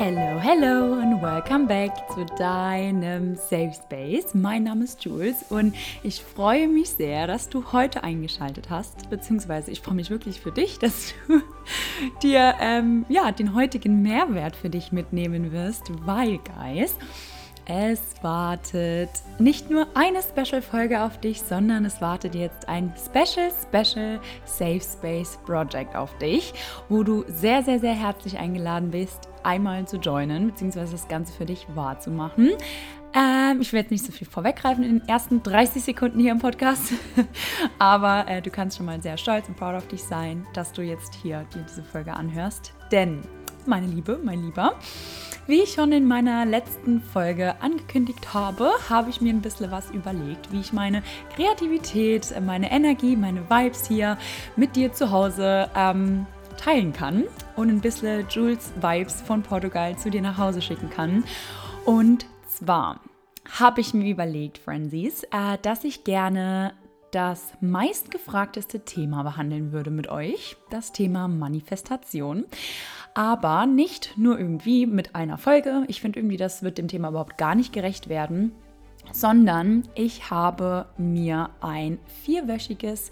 Hello, hello and welcome back zu deinem Safe Space. Mein Name ist Jules und ich freue mich sehr, dass du heute eingeschaltet hast, beziehungsweise ich freue mich wirklich für dich, dass du dir ähm, ja, den heutigen Mehrwert für dich mitnehmen wirst, weil, Guys, es wartet nicht nur eine Special-Folge auf dich, sondern es wartet jetzt ein Special, Special Safe Space Project auf dich, wo du sehr, sehr, sehr herzlich eingeladen bist, einmal zu joinen, beziehungsweise das Ganze für dich wahrzumachen. Ähm, ich werde nicht so viel vorweggreifen in den ersten 30 Sekunden hier im Podcast, aber äh, du kannst schon mal sehr stolz und proud auf dich sein, dass du jetzt hier dir diese Folge anhörst. Denn, meine Liebe, mein Lieber, wie ich schon in meiner letzten Folge angekündigt habe, habe ich mir ein bisschen was überlegt, wie ich meine Kreativität, meine Energie, meine Vibes hier mit dir zu Hause ähm, teilen kann und ein bisschen Jules Vibes von Portugal zu dir nach Hause schicken kann. Und zwar habe ich mir überlegt, Frenzies, äh, dass ich gerne das meistgefragteste Thema behandeln würde mit euch, das Thema Manifestation aber nicht nur irgendwie mit einer Folge. Ich finde irgendwie, das wird dem Thema überhaupt gar nicht gerecht werden, sondern ich habe mir ein vierwöchiges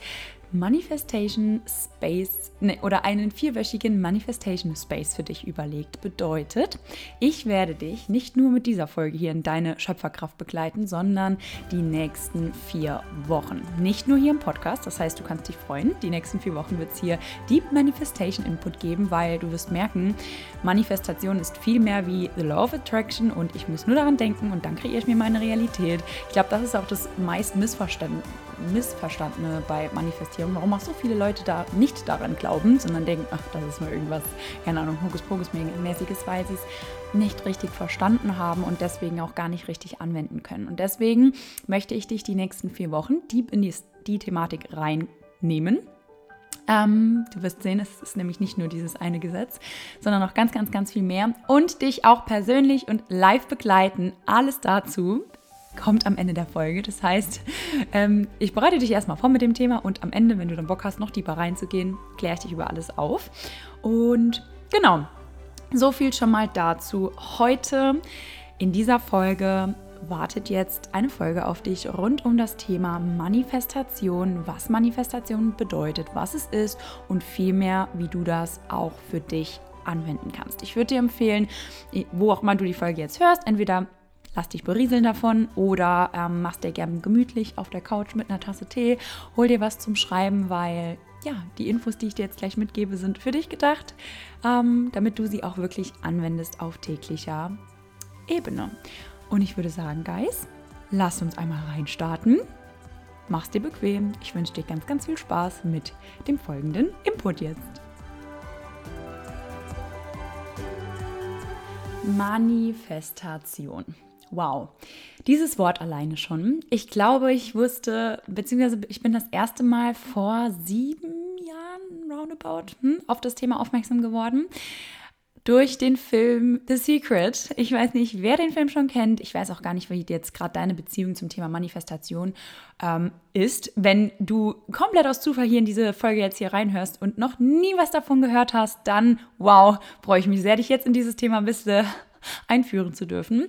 Manifestation Space ne, oder einen vierwöchigen Manifestation Space für dich überlegt. Bedeutet, ich werde dich nicht nur mit dieser Folge hier in deine Schöpferkraft begleiten, sondern die nächsten vier Wochen. Nicht nur hier im Podcast, das heißt, du kannst dich freuen. Die nächsten vier Wochen wird es hier Deep Manifestation Input geben, weil du wirst merken, Manifestation ist viel mehr wie The Law of Attraction und ich muss nur daran denken und dann kreiere ich mir meine Realität. Ich glaube, das ist auch das meist Missverständnis Missverstandene bei Manifestierung, warum auch so viele Leute da nicht daran glauben, sondern denken, ach, das ist nur irgendwas, keine Ahnung, Hokuspokus-mäßiges, weil sie es nicht richtig verstanden haben und deswegen auch gar nicht richtig anwenden können. Und deswegen möchte ich dich die nächsten vier Wochen deep in die, die Thematik reinnehmen. Ähm, du wirst sehen, es ist nämlich nicht nur dieses eine Gesetz, sondern noch ganz, ganz, ganz viel mehr. Und dich auch persönlich und live begleiten. Alles dazu kommt am Ende der Folge. Das heißt, ähm, ich bereite dich erstmal vor mit dem Thema und am Ende, wenn du dann Bock hast, noch tiefer reinzugehen, kläre ich dich über alles auf. Und genau, so viel schon mal dazu. Heute in dieser Folge wartet jetzt eine Folge auf dich rund um das Thema Manifestation, was Manifestation bedeutet, was es ist und vielmehr, wie du das auch für dich anwenden kannst. Ich würde dir empfehlen, wo auch mal du die Folge jetzt hörst, entweder lass dich berieseln davon oder ähm, machst dir gern gemütlich auf der Couch mit einer Tasse Tee, hol dir was zum Schreiben, weil ja, die Infos, die ich dir jetzt gleich mitgebe, sind für dich gedacht, ähm, damit du sie auch wirklich anwendest auf täglicher Ebene. Und ich würde sagen, Guys, lass uns einmal reinstarten. Mach's dir bequem. Ich wünsche dir ganz, ganz viel Spaß mit dem folgenden Input jetzt. Manifestation. Wow, dieses Wort alleine schon. Ich glaube, ich wusste, beziehungsweise ich bin das erste Mal vor sieben Jahren roundabout hm, auf das Thema aufmerksam geworden. Durch den Film The Secret. Ich weiß nicht, wer den Film schon kennt. Ich weiß auch gar nicht, wie jetzt gerade deine Beziehung zum Thema Manifestation ähm, ist. Wenn du komplett aus Zufall hier in diese Folge jetzt hier reinhörst und noch nie was davon gehört hast, dann wow, freue ich mich sehr, dich jetzt in dieses Thema ein bisschen einführen zu dürfen.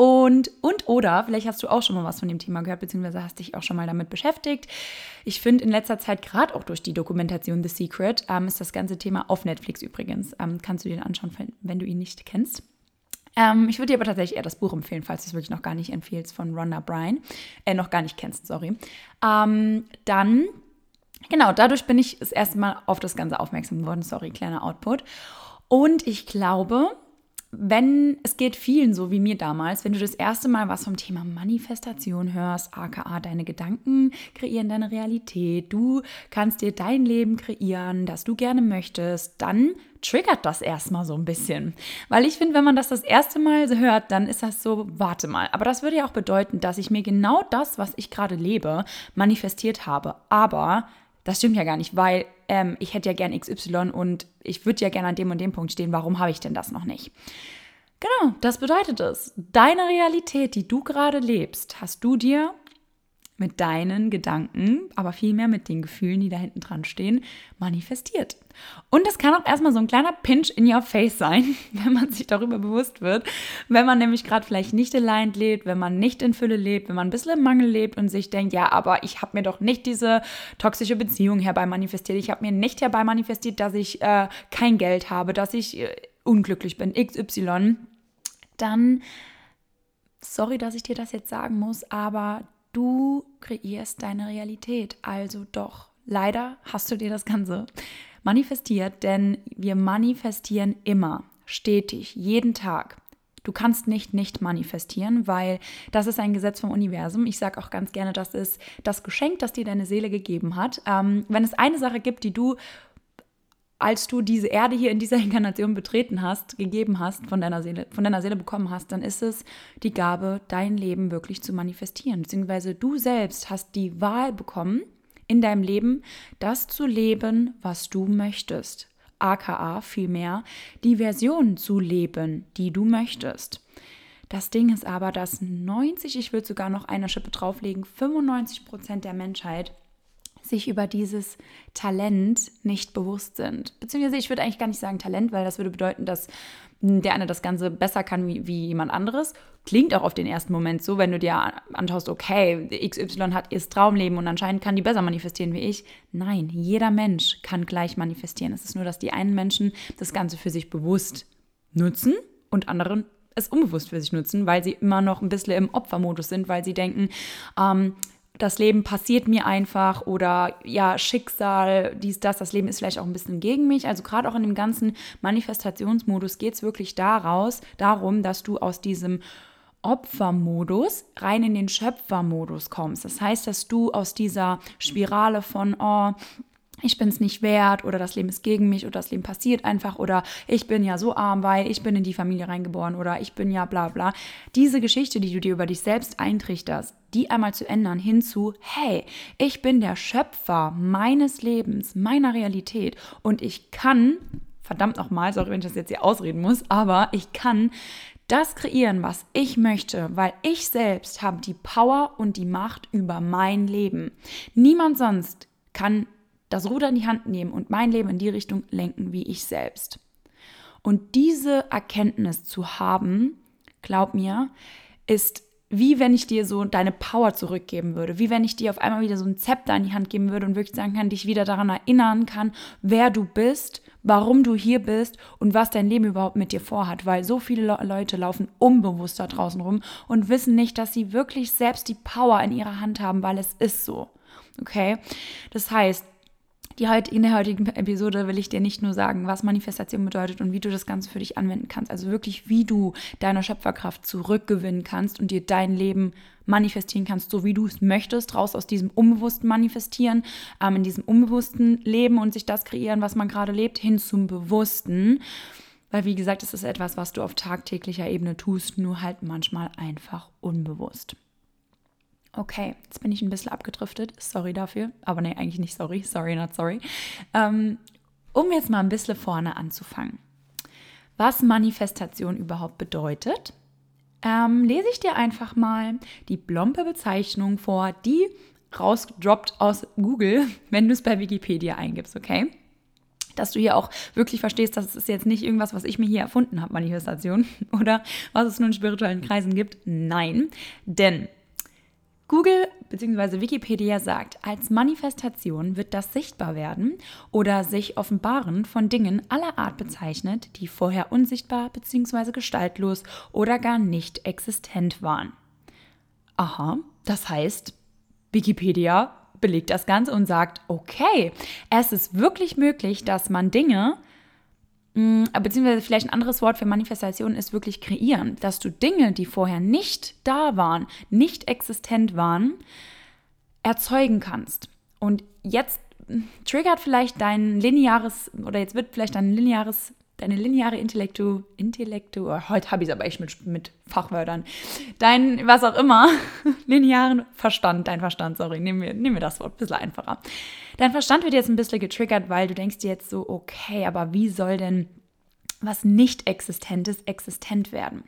Und, und oder, vielleicht hast du auch schon mal was von dem Thema gehört, beziehungsweise hast dich auch schon mal damit beschäftigt. Ich finde in letzter Zeit, gerade auch durch die Dokumentation The Secret, ähm, ist das ganze Thema auf Netflix übrigens. Ähm, kannst du dir anschauen, wenn du ihn nicht kennst. Ähm, ich würde dir aber tatsächlich eher das Buch empfehlen, falls du es wirklich noch gar nicht empfiehlst, von Rhonda Bryan. Äh, noch gar nicht kennst, sorry. Ähm, dann, genau, dadurch bin ich das erste Mal auf das Ganze aufmerksam geworden. Sorry, kleiner Output. Und ich glaube, wenn es geht vielen so wie mir damals, wenn du das erste Mal was vom Thema Manifestation hörst, aka deine Gedanken kreieren deine Realität, du kannst dir dein Leben kreieren, das du gerne möchtest, dann triggert das erstmal so ein bisschen. Weil ich finde, wenn man das das erste Mal hört, dann ist das so, warte mal. Aber das würde ja auch bedeuten, dass ich mir genau das, was ich gerade lebe, manifestiert habe. Aber das stimmt ja gar nicht, weil ähm, ich hätte ja gern XY und ich würde ja gerne an dem und dem Punkt stehen. Warum habe ich denn das noch nicht? Genau, das bedeutet es. Deine Realität, die du gerade lebst, hast du dir mit deinen Gedanken, aber vielmehr mit den Gefühlen, die da hinten dran stehen, manifestiert. Und das kann auch erstmal so ein kleiner Pinch in your face sein, wenn man sich darüber bewusst wird. Wenn man nämlich gerade vielleicht nicht aligned lebt, wenn man nicht in Fülle lebt, wenn man ein bisschen im Mangel lebt und sich denkt, ja, aber ich habe mir doch nicht diese toxische Beziehung herbei manifestiert. Ich habe mir nicht herbei manifestiert, dass ich äh, kein Geld habe, dass ich äh, unglücklich bin, XY. Dann, sorry, dass ich dir das jetzt sagen muss, aber Du kreierst deine Realität, also doch. Leider hast du dir das Ganze manifestiert, denn wir manifestieren immer, stetig, jeden Tag. Du kannst nicht nicht manifestieren, weil das ist ein Gesetz vom Universum. Ich sage auch ganz gerne, das ist das Geschenk, das dir deine Seele gegeben hat. Ähm, wenn es eine Sache gibt, die du als du diese Erde hier in dieser Inkarnation betreten hast, gegeben hast, von deiner Seele, von deiner Seele bekommen hast, dann ist es die Gabe, dein Leben wirklich zu manifestieren. Beziehungsweise du selbst hast die Wahl bekommen, in deinem Leben das zu leben, was du möchtest. AKA vielmehr die Version zu leben, die du möchtest. Das Ding ist aber, dass 90, ich würde sogar noch eine Schippe drauflegen, 95 Prozent der Menschheit sich über dieses Talent nicht bewusst sind. Beziehungsweise ich würde eigentlich gar nicht sagen Talent, weil das würde bedeuten, dass der eine das Ganze besser kann wie, wie jemand anderes. Klingt auch auf den ersten Moment so, wenn du dir anschaust, okay, XY hat ihr Traumleben und anscheinend kann die besser manifestieren wie ich. Nein, jeder Mensch kann gleich manifestieren. Es ist nur, dass die einen Menschen das Ganze für sich bewusst nutzen und anderen es unbewusst für sich nutzen, weil sie immer noch ein bisschen im Opfermodus sind, weil sie denken, ähm, das Leben passiert mir einfach oder ja, Schicksal, dies, das, das Leben ist vielleicht auch ein bisschen gegen mich. Also gerade auch in dem ganzen Manifestationsmodus geht es wirklich daraus, darum, dass du aus diesem Opfermodus rein in den Schöpfermodus kommst. Das heißt, dass du aus dieser Spirale von, oh, ich bin es nicht wert oder das Leben ist gegen mich oder das Leben passiert einfach oder ich bin ja so arm, weil ich bin in die Familie reingeboren oder ich bin ja bla bla. Diese Geschichte, die du dir über dich selbst eintrichterst, die einmal zu ändern hinzu, hey, ich bin der Schöpfer meines Lebens, meiner Realität und ich kann, verdammt nochmal, sorry, wenn ich das jetzt hier ausreden muss, aber ich kann das kreieren, was ich möchte, weil ich selbst habe die Power und die Macht über mein Leben. Niemand sonst kann das Ruder in die Hand nehmen und mein Leben in die Richtung lenken wie ich selbst. Und diese Erkenntnis zu haben, glaub mir, ist wie wenn ich dir so deine Power zurückgeben würde, wie wenn ich dir auf einmal wieder so ein Zepter in die Hand geben würde und wirklich sagen kann, dich wieder daran erinnern kann, wer du bist, warum du hier bist und was dein Leben überhaupt mit dir vorhat, weil so viele Leute laufen unbewusst da draußen rum und wissen nicht, dass sie wirklich selbst die Power in ihrer Hand haben, weil es ist so. Okay? Das heißt, die heut, in der heutigen Episode will ich dir nicht nur sagen, was Manifestation bedeutet und wie du das Ganze für dich anwenden kannst. Also wirklich, wie du deine Schöpferkraft zurückgewinnen kannst und dir dein Leben manifestieren kannst, so wie du es möchtest, raus aus diesem unbewussten Manifestieren, ähm, in diesem unbewussten Leben und sich das kreieren, was man gerade lebt, hin zum Bewussten. Weil, wie gesagt, es ist etwas, was du auf tagtäglicher Ebene tust, nur halt manchmal einfach unbewusst. Okay, jetzt bin ich ein bisschen abgedriftet. Sorry dafür. Aber nee, eigentlich nicht sorry. Sorry, not sorry. Ähm, um jetzt mal ein bisschen vorne anzufangen. Was Manifestation überhaupt bedeutet, ähm, lese ich dir einfach mal die plompe Bezeichnung vor, die rausdroppt aus Google, wenn du es bei Wikipedia eingibst, okay? Dass du hier auch wirklich verstehst, dass es jetzt nicht irgendwas, was ich mir hier erfunden habe, Manifestation, oder was es nur in spirituellen Kreisen gibt. Nein, denn Google bzw. Wikipedia sagt, als Manifestation wird das Sichtbarwerden oder sich offenbaren von Dingen aller Art bezeichnet, die vorher unsichtbar bzw. gestaltlos oder gar nicht existent waren. Aha, das heißt, Wikipedia belegt das Ganze und sagt, okay, es ist wirklich möglich, dass man Dinge beziehungsweise vielleicht ein anderes Wort für Manifestation ist wirklich kreieren, dass du Dinge, die vorher nicht da waren, nicht existent waren, erzeugen kannst. Und jetzt mm, triggert vielleicht dein lineares, oder jetzt wird vielleicht dein lineares, deine lineare Intellektu, Intellektu, oh, heute habe ich es aber echt mit, mit Fachwörtern, dein, was auch immer, linearen Verstand, dein Verstand, sorry, nehmen wir, nehmen wir das Wort, ein bisschen einfacher. Dein Verstand wird jetzt ein bisschen getriggert, weil du denkst dir jetzt so, okay, aber wie soll denn was nicht existentes existent werden?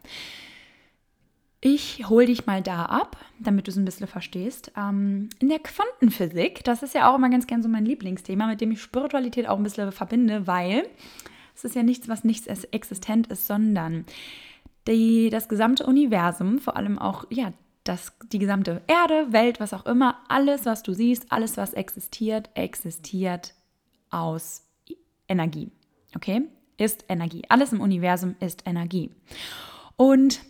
Ich hole dich mal da ab, damit du es ein bisschen verstehst. Ähm, in der Quantenphysik, das ist ja auch immer ganz gern so mein Lieblingsthema, mit dem ich Spiritualität auch ein bisschen verbinde, weil es ist ja nichts, was nichts existent ist, sondern die, das gesamte Universum, vor allem auch ja, das, die gesamte Erde, Welt, was auch immer, alles, was du siehst, alles, was existiert, existiert aus Energie. Okay? Ist Energie. Alles im Universum ist Energie. Und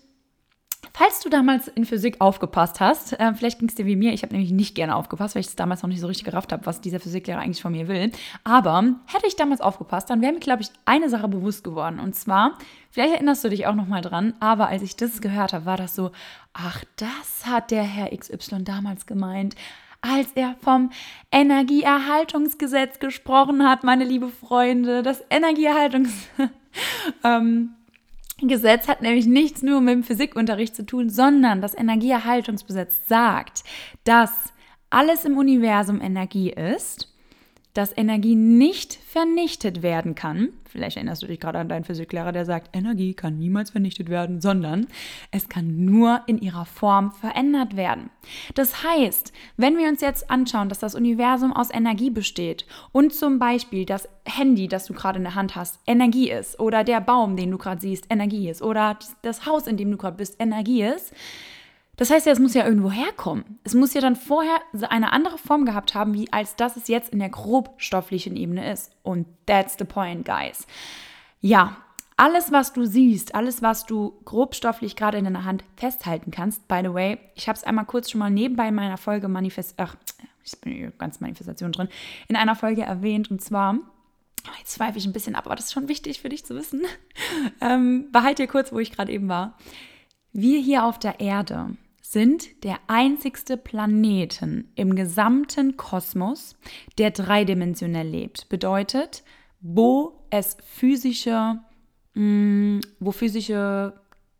Falls du damals in Physik aufgepasst hast, äh, vielleicht ging es dir wie mir, ich habe nämlich nicht gerne aufgepasst, weil ich es damals noch nicht so richtig gerafft habe, was dieser Physiklehrer eigentlich von mir will. Aber hätte ich damals aufgepasst, dann wäre mir, glaube ich, eine Sache bewusst geworden. Und zwar, vielleicht erinnerst du dich auch noch mal dran, aber als ich das gehört habe, war das so, ach, das hat der Herr XY damals gemeint als er vom Energieerhaltungsgesetz gesprochen hat, meine liebe Freunde. Das Energieerhaltungsgesetz. ähm, Gesetz hat nämlich nichts nur mit dem Physikunterricht zu tun, sondern das Energieerhaltungsgesetz sagt, dass alles im Universum Energie ist dass Energie nicht vernichtet werden kann. Vielleicht erinnerst du dich gerade an deinen Physiklehrer, der sagt, Energie kann niemals vernichtet werden, sondern es kann nur in ihrer Form verändert werden. Das heißt, wenn wir uns jetzt anschauen, dass das Universum aus Energie besteht und zum Beispiel das Handy, das du gerade in der Hand hast, Energie ist oder der Baum, den du gerade siehst, Energie ist oder das Haus, in dem du gerade bist, Energie ist, das heißt ja, es muss ja irgendwo herkommen. Es muss ja dann vorher eine andere Form gehabt haben, wie als das es jetzt in der grobstofflichen Ebene ist. Und that's the point, guys. Ja, alles, was du siehst, alles, was du grobstofflich gerade in deiner Hand festhalten kannst, by the way, ich habe es einmal kurz schon mal nebenbei in meiner Folge Manifest, ach, ich bin ganz Manifestation drin, in einer Folge erwähnt und zwar, jetzt zweifle ich ein bisschen ab, aber das ist schon wichtig für dich zu wissen. ähm, behalte dir kurz, wo ich gerade eben war. Wir hier auf der Erde sind der einzigste Planeten im gesamten Kosmos, der dreidimensionell lebt. Bedeutet, wo es physische, mm, wo physische,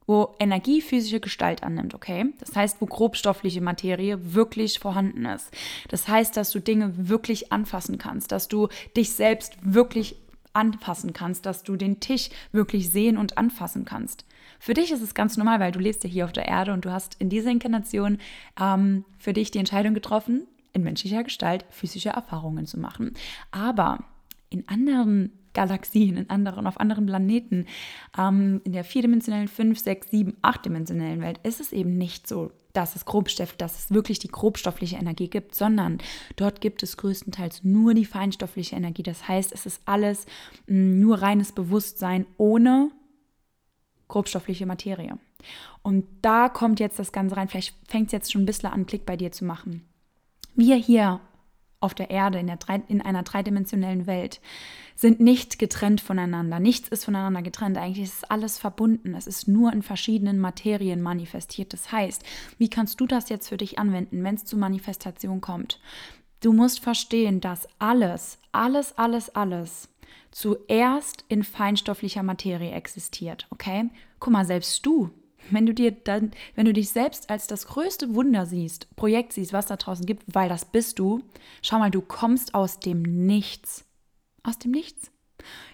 wo Energie physische Gestalt annimmt, okay? Das heißt, wo grobstoffliche Materie wirklich vorhanden ist. Das heißt, dass du Dinge wirklich anfassen kannst, dass du dich selbst wirklich anfassen kannst, dass du den Tisch wirklich sehen und anfassen kannst. Für dich ist es ganz normal, weil du lebst ja hier auf der Erde und du hast in dieser Inkarnation ähm, für dich die Entscheidung getroffen, in menschlicher Gestalt physische Erfahrungen zu machen. Aber in anderen Galaxien, in anderen, auf anderen Planeten, ähm, in der vierdimensionellen, fünf, sechs, sieben, achtdimensionellen Welt ist es eben nicht so, dass es Grobstoff, dass es wirklich die grobstoffliche Energie gibt, sondern dort gibt es größtenteils nur die feinstoffliche Energie. Das heißt, es ist alles mh, mm, nur reines Bewusstsein ohne grobstoffliche Materie. Und da kommt jetzt das Ganze rein. Vielleicht fängt es jetzt schon ein bisschen an, Klick bei dir zu machen. Wir hier auf der Erde, in, der in einer dreidimensionellen Welt, sind nicht getrennt voneinander. Nichts ist voneinander getrennt. Eigentlich ist alles verbunden. Es ist nur in verschiedenen Materien manifestiert. Das heißt, wie kannst du das jetzt für dich anwenden, wenn es zu Manifestation kommt? Du musst verstehen, dass alles, alles, alles, alles zuerst in feinstofflicher Materie existiert, okay? Guck mal, selbst du, wenn du dir dann, wenn du dich selbst als das größte Wunder siehst, Projekt siehst, was da draußen gibt, weil das bist du, schau mal, du kommst aus dem Nichts. Aus dem Nichts.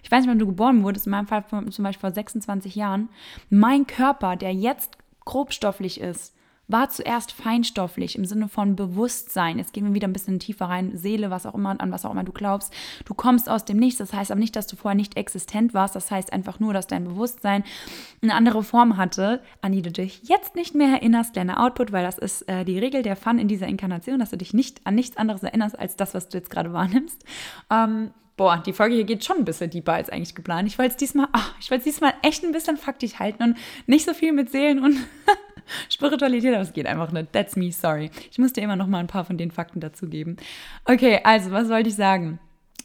Ich weiß nicht, wann du geboren wurdest, in meinem Fall zum Beispiel vor 26 Jahren. Mein Körper, der jetzt grobstofflich ist, war zuerst feinstofflich im Sinne von Bewusstsein. Jetzt gehen wir wieder ein bisschen tiefer rein, Seele, was auch immer, an was auch immer du glaubst. Du kommst aus dem Nichts. Das heißt aber nicht, dass du vorher nicht existent warst. Das heißt einfach nur, dass dein Bewusstsein eine andere Form hatte, an die du dich jetzt nicht mehr erinnerst. Kleiner Output, weil das ist äh, die Regel der Fun in dieser Inkarnation, dass du dich nicht an nichts anderes erinnerst als das, was du jetzt gerade wahrnimmst. Ähm, boah, die Folge hier geht schon ein bisschen deeper als eigentlich geplant. Ich wollte es diesmal, ach, ich wollte es diesmal echt ein bisschen faktisch halten und nicht so viel mit Seelen und Spiritualität, aber es geht einfach nicht. That's me, sorry. Ich muss dir immer noch mal ein paar von den Fakten dazugeben. Okay, also, was wollte ich sagen?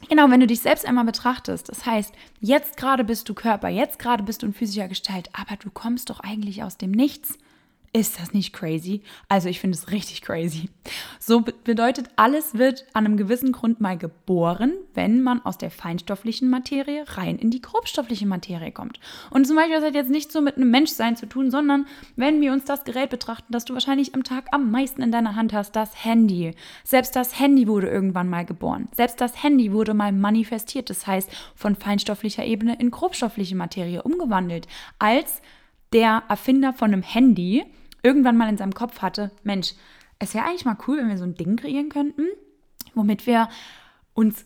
Genau, wenn du dich selbst einmal betrachtest, das heißt, jetzt gerade bist du Körper, jetzt gerade bist du in physischer Gestalt, aber du kommst doch eigentlich aus dem Nichts. Ist das nicht crazy? Also ich finde es richtig crazy. So bedeutet, alles wird an einem gewissen Grund mal geboren, wenn man aus der feinstofflichen Materie rein in die grobstoffliche Materie kommt. Und zum Beispiel, das hat jetzt nicht so mit einem Menschsein zu tun, sondern wenn wir uns das Gerät betrachten, das du wahrscheinlich am Tag am meisten in deiner Hand hast, das Handy. Selbst das Handy wurde irgendwann mal geboren. Selbst das Handy wurde mal manifestiert. Das heißt, von feinstofflicher Ebene in grobstoffliche Materie umgewandelt. Als der Erfinder von einem Handy irgendwann mal in seinem Kopf hatte, Mensch, es wäre eigentlich mal cool, wenn wir so ein Ding kreieren könnten, womit wir uns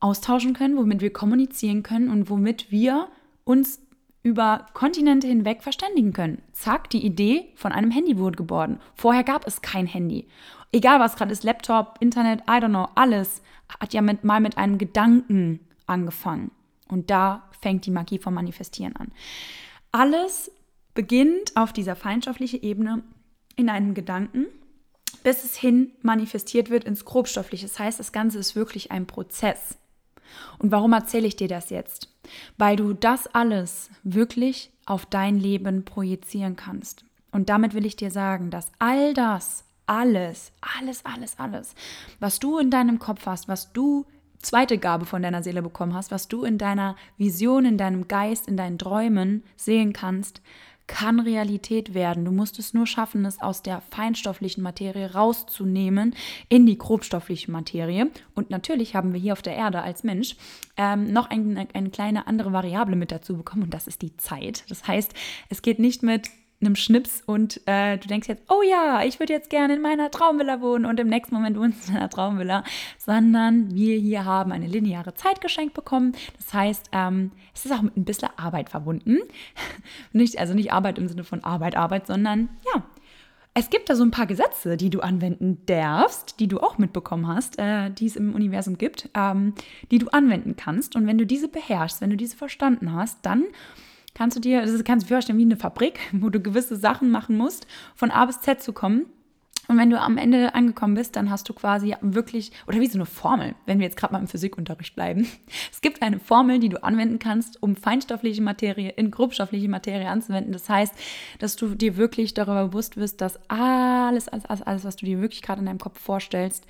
austauschen können, womit wir kommunizieren können und womit wir uns über Kontinente hinweg verständigen können. Zack, die Idee von einem Handy wurde geboren. Vorher gab es kein Handy. Egal was gerade ist, Laptop, Internet, I don't know, alles hat ja mit, mal mit einem Gedanken angefangen. Und da fängt die Magie vom Manifestieren an. Alles beginnt auf dieser feindschaftlichen Ebene in einem Gedanken, bis es hin manifestiert wird ins Grobstoffliche. Das heißt, das Ganze ist wirklich ein Prozess. Und warum erzähle ich dir das jetzt? Weil du das alles wirklich auf dein Leben projizieren kannst. Und damit will ich dir sagen, dass all das, alles, alles, alles, alles, was du in deinem Kopf hast, was du zweite Gabe von deiner Seele bekommen hast, was du in deiner Vision, in deinem Geist, in deinen Träumen sehen kannst, kann Realität werden. Du musst es nur schaffen, es aus der feinstofflichen Materie rauszunehmen in die grobstoffliche Materie. Und natürlich haben wir hier auf der Erde als Mensch ähm, noch eine, eine kleine andere Variable mit dazu bekommen und das ist die Zeit. Das heißt, es geht nicht mit einem Schnips und äh, du denkst jetzt, oh ja, ich würde jetzt gerne in meiner Traumvilla wohnen und im nächsten Moment wohnst du in einer Traumvilla, sondern wir hier haben eine lineare Zeit geschenkt bekommen. Das heißt, ähm, es ist auch mit ein bisschen Arbeit verbunden. nicht, also nicht Arbeit im Sinne von Arbeit, Arbeit, sondern ja, es gibt da so ein paar Gesetze, die du anwenden darfst, die du auch mitbekommen hast, äh, die es im Universum gibt, ähm, die du anwenden kannst. Und wenn du diese beherrschst, wenn du diese verstanden hast, dann kannst du dir, das kannst du dir vorstellen wie eine Fabrik, wo du gewisse Sachen machen musst, von A bis Z zu kommen. Und wenn du am Ende angekommen bist, dann hast du quasi wirklich, oder wie so eine Formel, wenn wir jetzt gerade mal im Physikunterricht bleiben. Es gibt eine Formel, die du anwenden kannst, um feinstoffliche Materie in grobstoffliche Materie anzuwenden. Das heißt, dass du dir wirklich darüber bewusst wirst, dass alles, alles, alles, alles was du dir wirklich gerade in deinem Kopf vorstellst,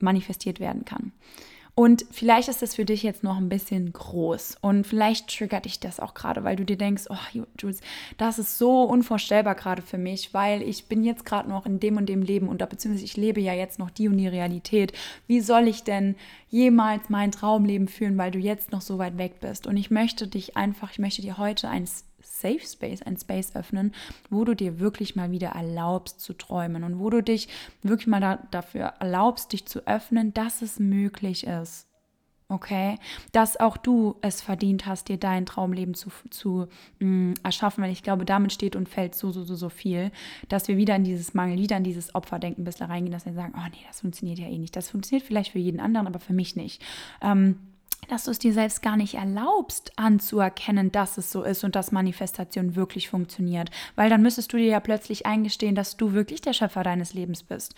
manifestiert werden kann. Und vielleicht ist das für dich jetzt noch ein bisschen groß und vielleicht triggert dich das auch gerade, weil du dir denkst, oh Jules, das ist so unvorstellbar gerade für mich, weil ich bin jetzt gerade noch in dem und dem Leben und da beziehungsweise ich lebe ja jetzt noch die und die Realität. Wie soll ich denn jemals mein Traumleben führen, weil du jetzt noch so weit weg bist? Und ich möchte dich einfach, ich möchte dir heute eins Safe Space, ein Space öffnen, wo du dir wirklich mal wieder erlaubst zu träumen und wo du dich wirklich mal da, dafür erlaubst, dich zu öffnen, dass es möglich ist. Okay, dass auch du es verdient hast, dir dein Traumleben zu, zu mh, mm, erschaffen, weil ich glaube, damit steht und fällt so, so, so, so viel, dass wir wieder in dieses Mangel, wieder in dieses Opferdenken ein bisschen reingehen, dass wir sagen, oh nee, das funktioniert ja eh nicht. Das funktioniert vielleicht für jeden anderen, aber für mich nicht. Ähm, dass du es dir selbst gar nicht erlaubst anzuerkennen, dass es so ist und dass Manifestation wirklich funktioniert. Weil dann müsstest du dir ja plötzlich eingestehen, dass du wirklich der Schöpfer deines Lebens bist.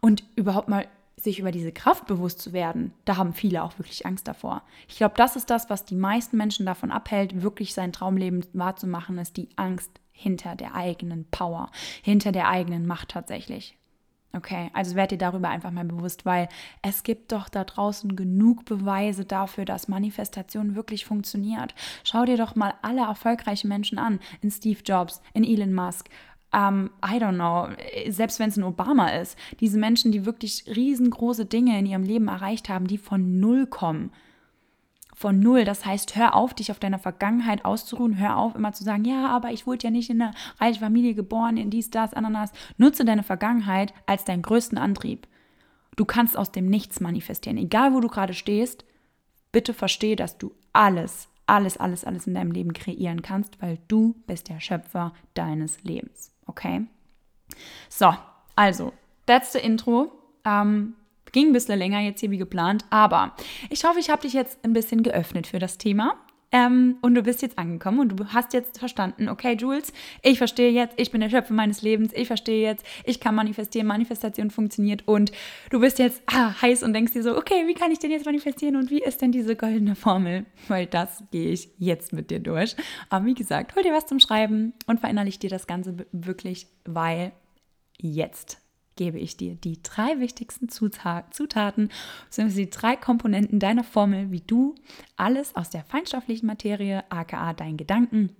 Und überhaupt mal sich über diese Kraft bewusst zu werden, da haben viele auch wirklich Angst davor. Ich glaube, das ist das, was die meisten Menschen davon abhält, wirklich sein Traumleben wahrzumachen, ist die Angst hinter der eigenen Power, hinter der eigenen Macht tatsächlich. Okay, also werd dir darüber einfach mal bewusst, weil es gibt doch da draußen genug Beweise dafür, dass Manifestation wirklich funktioniert. Schau dir doch mal alle erfolgreichen Menschen an, in Steve Jobs, in Elon Musk, um, I don't know, selbst wenn es ein Obama ist. Diese Menschen, die wirklich riesengroße Dinge in ihrem Leben erreicht haben, die von Null kommen von null. Das heißt, hör auf, dich auf deiner Vergangenheit auszuruhen. Hör auf, immer zu sagen, ja, aber ich wurde ja nicht in einer reichen Familie geboren, in dies, das, Ananas. Nutze deine Vergangenheit als deinen größten Antrieb. Du kannst aus dem Nichts manifestieren. Egal, wo du gerade stehst, bitte verstehe, dass du alles, alles, alles, alles in deinem Leben kreieren kannst, weil du bist der Schöpfer deines Lebens. Okay? So, also, that's the intro. Ähm, Ging ein bisschen länger jetzt hier wie geplant, aber ich hoffe, ich habe dich jetzt ein bisschen geöffnet für das Thema. Ähm, und du bist jetzt angekommen und du hast jetzt verstanden, okay, Jules, ich verstehe jetzt, ich bin der Schöpfer meines Lebens, ich verstehe jetzt, ich kann manifestieren, Manifestation funktioniert und du bist jetzt ah, heiß und denkst dir so, okay, wie kann ich denn jetzt manifestieren und wie ist denn diese goldene Formel? Weil das gehe ich jetzt mit dir durch. Aber wie gesagt, hol dir was zum Schreiben und verinnerlich dir das Ganze wirklich, weil jetzt gebe ich dir die drei wichtigsten Zutaten, beziehungsweise die drei Komponenten deiner Formel, wie du alles aus der feinstofflichen Materie, aka deinen Gedanken,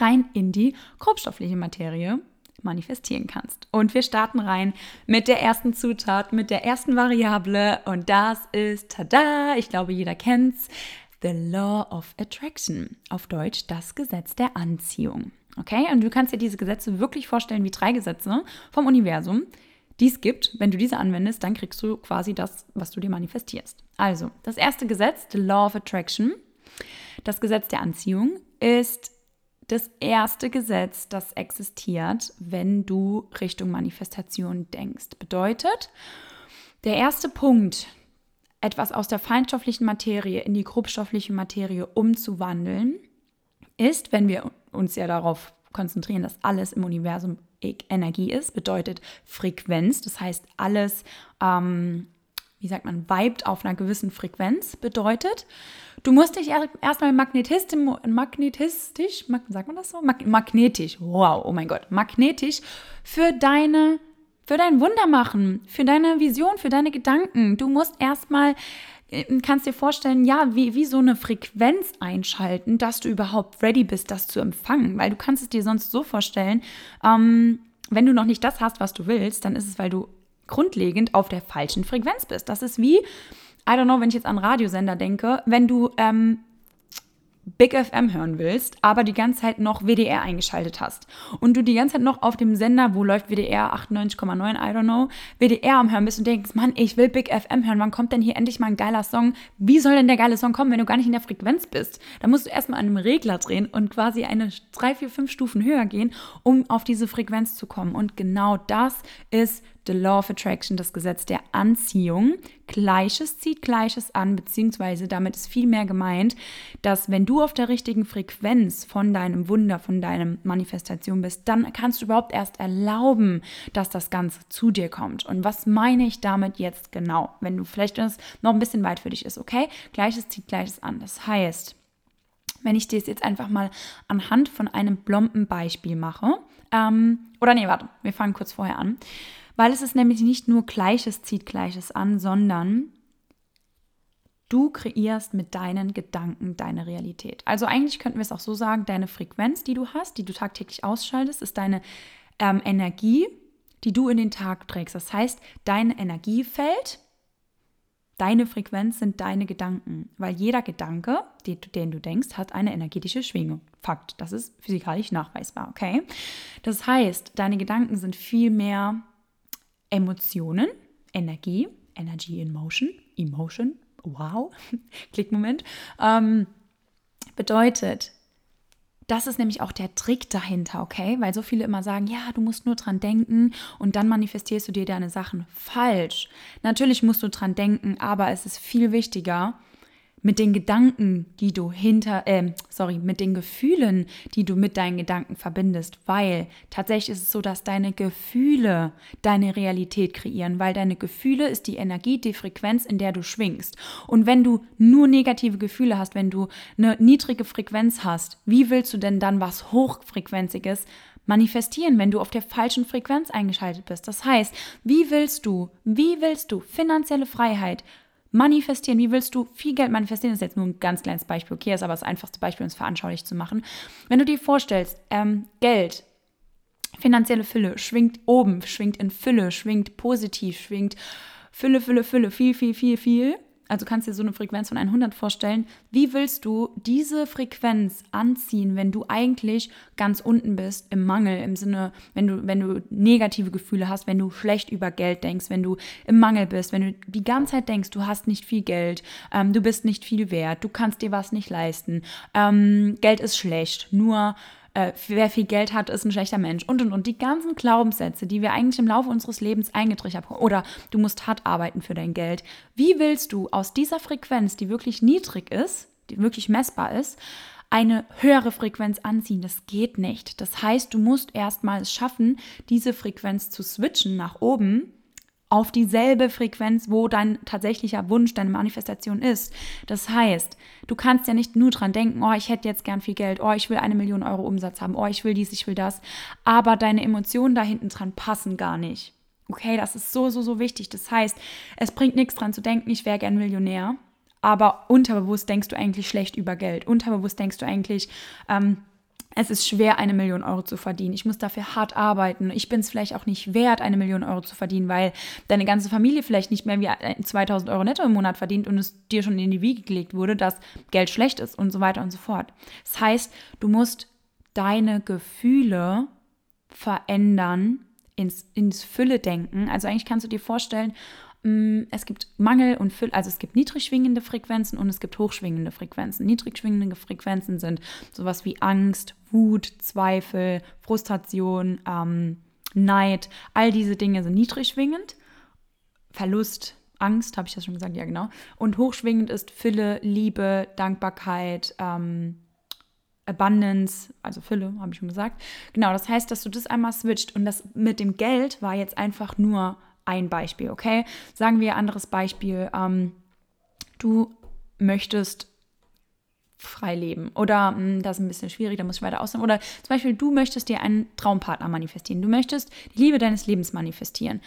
rein in die grobstoffliche Materie manifestieren kannst. Und wir starten rein mit der ersten Zutat, mit der ersten Variable und das ist, tada, ich glaube jeder kennt's, The Law of Attraction, auf Deutsch das Gesetz der Anziehung. Okay? Und du kannst dir diese Gesetze wirklich vorstellen wie drei Gesetze vom Universum, die es gibt. Wenn du diese anwendest, dann kriegst du quasi das, was du dir manifestierst. Also, das erste Gesetz, the Law of Attraction, das Gesetz der Anziehung, ist das erste Gesetz, das existiert, wenn du Richtung Manifestation denkst. Bedeutet, der erste Punkt, etwas aus der feinstofflichen Materie in die grobstoffliche Materie umzuwandeln, ist, wenn wir uns ja darauf konzentrieren, dass alles im Universum Energie ist, bedeutet Frequenz. Das heißt, alles, ähm, wie sagt man, vibet auf einer gewissen Frequenz, bedeutet, du musst dich erstmal magnetistisch, magnetistisch, sagt man das so? magnetisch, wow, oh mein Gott, magnetisch für deine für dein Wunder machen, für deine Vision, für deine Gedanken. Du musst erstmal, kannst dir vorstellen, ja, wie, wie so eine Frequenz einschalten, dass du überhaupt ready bist, das zu empfangen. Weil du kannst es dir sonst so vorstellen, ähm, wenn du noch nicht das hast, was du willst, dann ist es, weil du grundlegend auf der falschen Frequenz bist. Das ist wie, I don't know, wenn ich jetzt an Radiosender denke, wenn du ähm, Big FM hören willst, aber die ganze Zeit noch WDR eingeschaltet hast und du die ganze Zeit noch auf dem Sender, wo läuft WDR 98,9, I don't know, WDR am Hören bist und denkst, Mann, ich will Big FM hören, wann kommt denn hier endlich mal ein geiler Song? Wie soll denn der geile Song kommen, wenn du gar nicht in der Frequenz bist? Da musst du erstmal an einem Regler drehen und quasi eine drei, vier, fünf Stufen höher gehen, um auf diese Frequenz zu kommen. Und genau das ist The Law of Attraction, das Gesetz der Anziehung. Gleiches zieht Gleiches an, beziehungsweise damit ist viel mehr gemeint, dass wenn du auf der richtigen Frequenz von deinem Wunder, von deinem Manifestation bist, dann kannst du überhaupt erst erlauben, dass das Ganze zu dir kommt. Und was meine ich damit jetzt genau? Wenn du vielleicht das noch ein bisschen weit für dich ist, okay? Gleiches zieht Gleiches an. Das heißt, wenn ich dir es jetzt einfach mal anhand von einem plomben Beispiel mache, ähm, oder nee, warte, wir fangen kurz vorher an. Weil es ist nämlich nicht nur Gleiches zieht Gleiches an, sondern du kreierst mit deinen Gedanken deine Realität. Also eigentlich könnten wir es auch so sagen, deine Frequenz, die du hast, die du tagtäglich ausschaltest, ist deine ähm, Energie, die du in den Tag trägst. Das heißt, dein Energiefeld, deine Frequenz sind deine Gedanken, weil jeder Gedanke, den, den du denkst, hat eine energetische Schwingung. Fakt, das ist physikalisch nachweisbar, okay? Das heißt, deine Gedanken sind viel mehr Emotionen, Energie, Energy in Motion, Emotion, wow, Klickmoment, ähm, bedeutet, das ist nämlich auch der Trick dahinter, okay? Weil so viele immer sagen, ja, du musst nur dran denken und dann manifestierst du dir deine Sachen falsch. Natürlich musst du dran denken, aber es ist viel wichtiger, mit den Gedanken, die du hinter, äh, sorry, mit den Gefühlen, die du mit deinen Gedanken verbindest, weil tatsächlich ist es so, dass deine Gefühle deine Realität kreieren, weil deine Gefühle ist die Energie, die Frequenz, in der du schwingst. Und wenn du nur negative Gefühle hast, wenn du eine niedrige Frequenz hast, wie willst du denn dann was hochfrequenziges manifestieren, wenn du auf der falschen Frequenz eingeschaltet bist. Das heißt, wie willst du, wie willst du finanzielle Freiheit, manifestieren. Wie willst du viel Geld manifestieren? Das ist jetzt nur ein ganz kleines Beispiel, okay, ist aber das einfachste Beispiel, um es veranschaulich zu machen. Wenn du dir vorstellst, ähm, Geld, finanzielle Fülle schwingt oben, schwingt in Fülle, schwingt positiv, schwingt Fülle, Fülle, Fülle, viel, viel, viel, viel also kannst dir so eine Frequenz von 100 vorstellen. Wie willst du diese Frequenz anziehen, wenn du eigentlich ganz unten bist im Mangel, im Sinne, wenn du, wenn du negative Gefühle hast, wenn du schlecht über Geld denkst, wenn du im Mangel bist, wenn du die ganze Zeit denkst, du hast nicht viel Geld, ähm, du bist nicht viel wert, du kannst dir was nicht leisten, ähm, Geld ist schlecht, nur äh, wer viel Geld hat, ist ein schlechter Mensch und und und. Die ganzen Glaubenssätze, die wir eigentlich im Laufe unseres Lebens eingetrichtert haben. Oder du musst hart arbeiten für dein Geld. Wie willst du aus dieser Frequenz, die wirklich niedrig ist, die wirklich messbar ist, eine höhere Frequenz anziehen. Das geht nicht. Das heißt, du musst erstmal es schaffen, diese Frequenz zu switchen nach oben auf dieselbe Frequenz, wo dein tatsächlicher Wunsch, deine Manifestation ist. Das heißt, du kannst ja nicht nur dran denken, oh, ich hätte jetzt gern viel Geld, oh, ich will eine Million Euro Umsatz haben, oh, ich will dies, ich will das, aber deine Emotionen da hinten dran passen gar nicht. Okay, das ist so, so, so wichtig. Das heißt, es bringt nichts dran zu denken, ich wäre gern Millionär, aber unterbewusst denkst du eigentlich schlecht über Geld. Unterbewusst denkst du eigentlich, ähm, es ist schwer, eine Million Euro zu verdienen. Ich muss dafür hart arbeiten. Ich bin es vielleicht auch nicht wert, eine Million Euro zu verdienen, weil deine ganze Familie vielleicht nicht mehr wie 2000 Euro netto im Monat verdient und es dir schon in die Wiege gelegt wurde, dass Geld schlecht ist und so weiter und so fort. Das heißt, du musst deine Gefühle verändern ins, ins Fülle-Denken. Also eigentlich kannst du dir vorstellen, es gibt Mangel und Fülle, also es gibt niedrig schwingende Frequenzen und es gibt hochschwingende Frequenzen. Niedrig schwingende Frequenzen sind sowas wie Angst, Wut, Zweifel, Frustration, ähm, Neid. All diese Dinge sind niedrig schwingend. Verlust, Angst, habe ich das schon gesagt? Ja, genau. Und hochschwingend ist Fülle, Liebe, Dankbarkeit, ähm, Abundance, also Fülle, habe ich schon gesagt. Genau, das heißt, dass du das einmal switcht. Und das mit dem Geld war jetzt einfach nur ein Beispiel, okay? Sagen wir anderes Beispiel. Ähm, du möchtest frei leben. Oder mh, hm, das ist ein bisschen schwierig, da muss ich weiter aussagen. Oder zum Beispiel, du möchtest dir einen Traumpartner manifestieren. Du möchtest die Liebe deines Lebens manifestieren.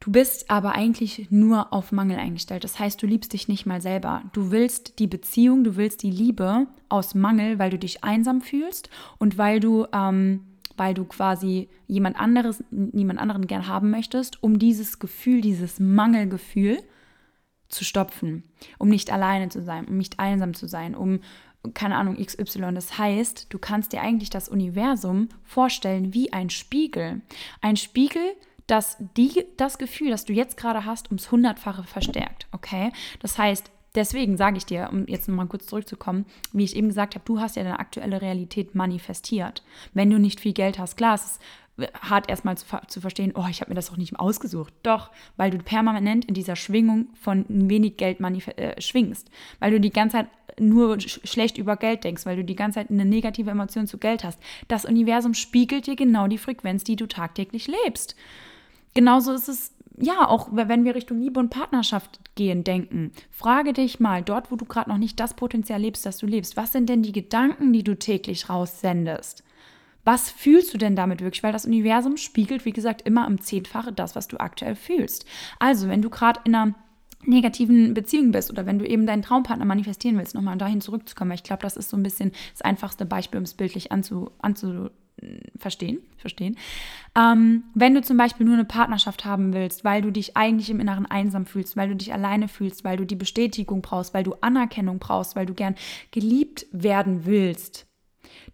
Du bist aber eigentlich nur auf Mangel eingestellt. Das heißt, du liebst dich nicht mal selber. Du willst die Beziehung, du willst die Liebe aus Mangel, weil du dich einsam fühlst und weil du, ähm, weil du quasi jemand anderes, niemand anderen gern haben möchtest, um dieses Gefühl, dieses Mangelgefühl zu stopfen, um nicht alleine zu sein, um nicht einsam zu sein, um keine Ahnung, XY. Das heißt, du kannst dir eigentlich das Universum vorstellen wie ein Spiegel. Ein Spiegel, dass die, das Gefühl, das du jetzt gerade hast, ums Hundertfache verstärkt. Okay? Das heißt, deswegen sage ich dir, um jetzt nochmal kurz zurückzukommen, wie ich eben gesagt habe, du hast ja deine aktuelle Realität manifestiert. Wenn du nicht viel Geld hast, klar, es ist hart erstmal zu, zu verstehen, oh, ich habe mir das doch nicht ausgesucht. Doch, weil du permanent in dieser Schwingung von wenig Geld äh, schwingst. Weil du die ganze Zeit nur sch schlecht über Geld denkst, weil du die ganze Zeit eine negative Emotion zu Geld hast. Das Universum spiegelt dir genau die Frequenz, die du tagtäglich lebst. Genauso ist es ja, auch wenn wir Richtung Liebe und Partnerschaft gehen, denken, frage dich mal, dort, wo du gerade noch nicht das Potenzial lebst, das du lebst, was sind denn die Gedanken, die du täglich raussendest? Was fühlst du denn damit wirklich? Weil das Universum spiegelt, wie gesagt, immer im Zehnfache das, was du aktuell fühlst. Also, wenn du gerade in einer negativen Beziehung bist oder wenn du eben deinen Traumpartner manifestieren willst, nochmal dahin zurückzukommen, ich glaube, das ist so ein bisschen das einfachste Beispiel, um es bildlich anzu, anzu verstehen, verstehen. Ähm, wenn du zum Beispiel nur eine Partnerschaft haben willst, weil du dich eigentlich im Inneren einsam fühlst, weil du dich alleine fühlst, weil du die Bestätigung brauchst, weil du Anerkennung brauchst, weil du gern geliebt werden willst,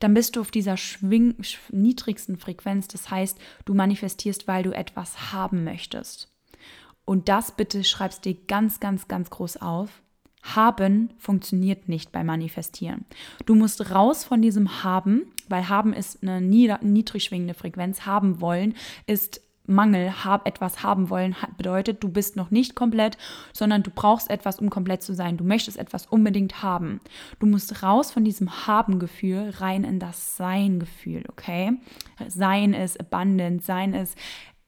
dann bist du auf dieser schwing niedrigsten Frequenz. Das heißt, du manifestierst, weil du etwas haben möchtest. Und das bitte schreibst dir ganz, ganz, ganz groß auf. Haben funktioniert nicht beim Manifestieren. Du musst raus von diesem Haben, weil Haben ist eine niedrig schwingende Frequenz. Haben wollen ist Mangel, hab etwas haben wollen, bedeutet, du bist noch nicht komplett, sondern du brauchst etwas, um komplett zu sein. Du möchtest etwas unbedingt haben. Du musst raus von diesem Haben-Gefühl rein in das Sein-Gefühl, okay? Sein ist abundant, Sein ist,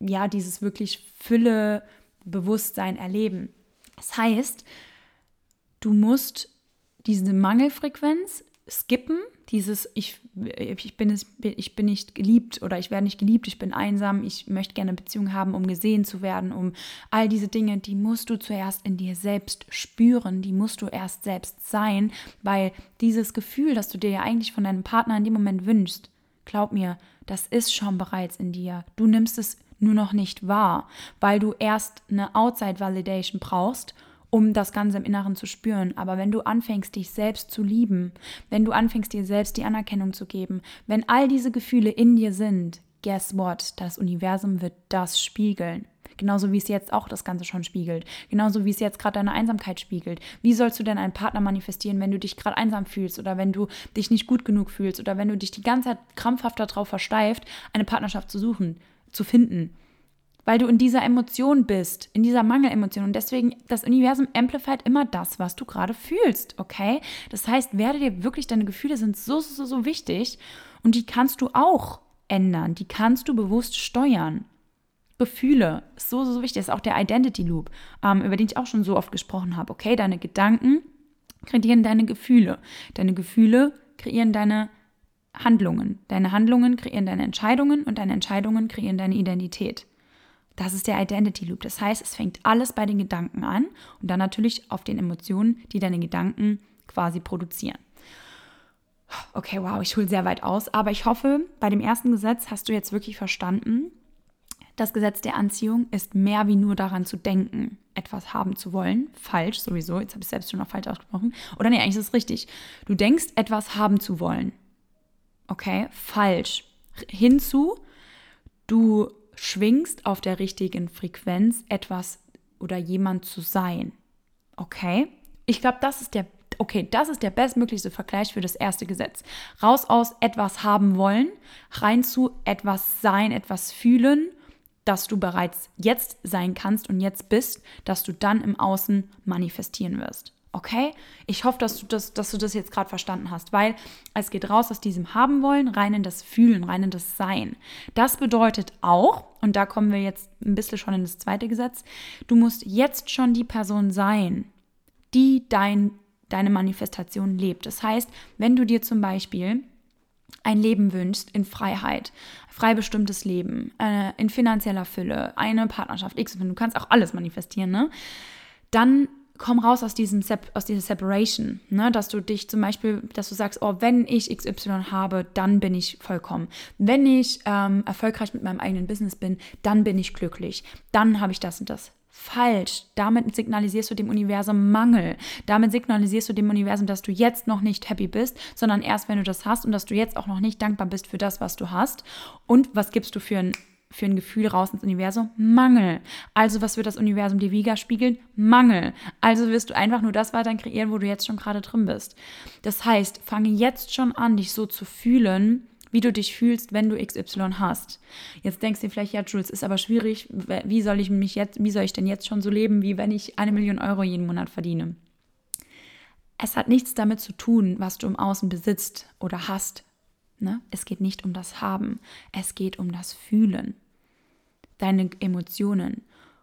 ja, dieses wirklich Fülle, Bewusstsein erleben. Das heißt, du musst diese Mangelfrequenz skippen, dieses ich, ich, bin es, ich bin nicht geliebt oder ich werde nicht geliebt, ich bin einsam, ich möchte gerne eine Beziehung haben, um gesehen zu werden, um all diese Dinge, die musst du zuerst in dir selbst spüren, die musst du erst selbst sein, weil dieses Gefühl, das du dir ja eigentlich von deinem Partner in dem Moment wünschst, glaub mir, das ist schon bereits in dir. Du nimmst es nur noch nicht wahr, weil du erst eine Outside Validation brauchst um das Ganze im Inneren zu spüren. Aber wenn du anfängst, dich selbst zu lieben, wenn du anfängst, dir selbst die Anerkennung zu geben, wenn all diese Gefühle in dir sind, guess what? Das Universum wird das spiegeln. Genauso wie es jetzt auch das Ganze schon spiegelt. Genauso wie es jetzt gerade deine Einsamkeit spiegelt. Wie sollst du denn einen Partner manifestieren, wenn du dich gerade einsam fühlst oder wenn du dich nicht gut genug fühlst oder wenn du dich die ganze Zeit krampfhaft darauf versteift, eine Partnerschaft zu suchen, zu finden? Weil du in dieser Emotion bist, in dieser Mangelemotion. Und deswegen, das Universum amplifiert immer das, was du gerade fühlst, okay? Das heißt, werde dir wirklich, deine Gefühle sind so, so, so wichtig und die kannst du auch ändern, die kannst du bewusst steuern. Gefühle, so, so, so wichtig, das ist auch der Identity Loop, ähm, über den ich auch schon so oft gesprochen habe, okay? Deine Gedanken kreieren deine Gefühle. Deine Gefühle kreieren deine Handlungen. Deine Handlungen kreieren deine Entscheidungen und deine Entscheidungen kreieren deine Identität. Das ist der Identity Loop. Das heißt, es fängt alles bei den Gedanken an und dann natürlich auf den Emotionen, die deine Gedanken quasi produzieren. Okay, wow, ich hole sehr weit aus, aber ich hoffe, bei dem ersten Gesetz hast du jetzt wirklich verstanden, das Gesetz der Anziehung ist mehr wie nur daran zu denken, etwas haben zu wollen. Falsch sowieso, jetzt habe ich selbst schon noch falsch ausgesprochen. Oder nee, eigentlich ist es richtig. Du denkst, etwas haben zu wollen. Okay, falsch. Hinzu, du schwingst auf der richtigen Frequenz, etwas oder jemand zu sein. Okay? Ich glaube, das ist der okay, das ist der bestmöglichste Vergleich für das erste Gesetz. Raus aus etwas haben wollen, rein zu etwas sein, etwas fühlen, dass du bereits jetzt sein kannst und jetzt bist, dass du dann im Außen manifestieren wirst. Okay? Ich hoffe, dass du das, dass du das jetzt gerade verstanden hast, weil es geht raus aus diesem Haben wollen, rein in das Fühlen, rein in das Sein. Das bedeutet auch, und da kommen wir jetzt ein bisschen schon in das zweite Gesetz, du musst jetzt schon die Person sein, die dein, deine Manifestation lebt. Das heißt, wenn du dir zum Beispiel ein Leben wünschst in Freiheit, frei bestimmtes Leben, äh, in finanzieller Fülle, eine Partnerschaft, X, du kannst auch alles manifestieren, ne? Dann komm raus aus diesem aus dieser Separation, ne? dass du dich zum Beispiel, dass du sagst, oh, wenn ich XY habe, dann bin ich vollkommen. Wenn ich ähm, erfolgreich mit meinem eigenen Business bin, dann bin ich glücklich. Dann habe ich das und das. Falsch. Damit signalisierst du dem Universum Mangel. Damit signalisierst du dem Universum, dass du jetzt noch nicht happy bist, sondern erst, wenn du das hast und dass du jetzt auch noch nicht dankbar bist für das, was du hast. Und was gibst du für ein für ein Gefühl raus ins Universum? Mangel. Also was wird das Universum dir widerspiegeln? Mangel. Also wirst du einfach nur das weiter kreieren, wo du jetzt schon gerade drin bist. Das heißt, fange jetzt schon an, dich so zu fühlen, wie du dich fühlst, wenn du XY hast. Jetzt denkst du dir vielleicht, ja, Jules, ist aber schwierig, wie soll ich mich jetzt, wie soll ich denn jetzt schon so leben, wie wenn ich eine Million Euro jeden Monat verdiene? Es hat nichts damit zu tun, was du im Außen besitzt oder hast. Ne? Es geht nicht um das Haben, es geht um das Fühlen, deine Emotionen.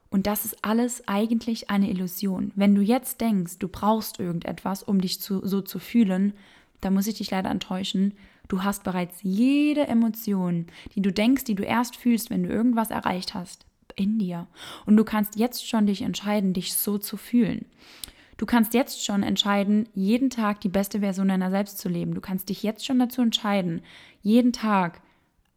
Und das ist alles eigentlich eine Illusion. Wenn du jetzt denkst, du brauchst irgendetwas, um dich zu, so zu fühlen, dann muss ich dich leider enttäuschen. Du hast bereits jede Emotion, die du denkst, die du erst fühlst, wenn du irgendwas erreicht hast, in dir. Und du kannst jetzt schon dich entscheiden, dich so zu fühlen. Du kannst jetzt schon entscheiden, jeden Tag die beste Version deiner selbst zu leben. Du kannst dich jetzt schon dazu entscheiden, jeden Tag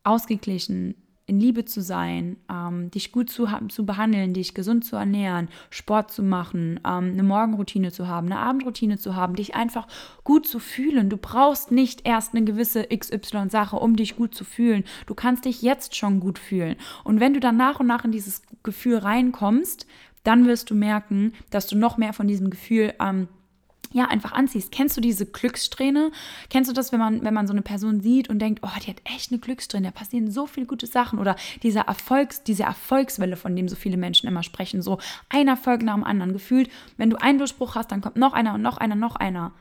ausgeglichen, in Liebe zu sein, ähm, dich gut zu, zu behandeln, dich gesund zu ernähren, Sport zu machen, ähm, eine Morgenroutine zu haben, eine Abendroutine zu haben, dich einfach gut zu fühlen. Du brauchst nicht erst eine gewisse XY-Sache, um dich gut zu fühlen. Du kannst dich jetzt schon gut fühlen. Und wenn du dann nach und nach in dieses Gefühl reinkommst, dann wirst du merken, dass du noch mehr von diesem Gefühl ähm, ja, einfach anziehst. Kennst du diese Glückssträhne? Kennst du das, wenn man, wenn man so eine Person sieht und denkt, oh, die hat echt eine Glückssträhne, da passieren so viele gute Sachen oder dieser Erfolgs, diese Erfolgswelle, von dem so viele Menschen immer sprechen, so ein Erfolg nach dem anderen gefühlt. Wenn du einen Durchbruch hast, dann kommt noch einer und noch einer, noch einer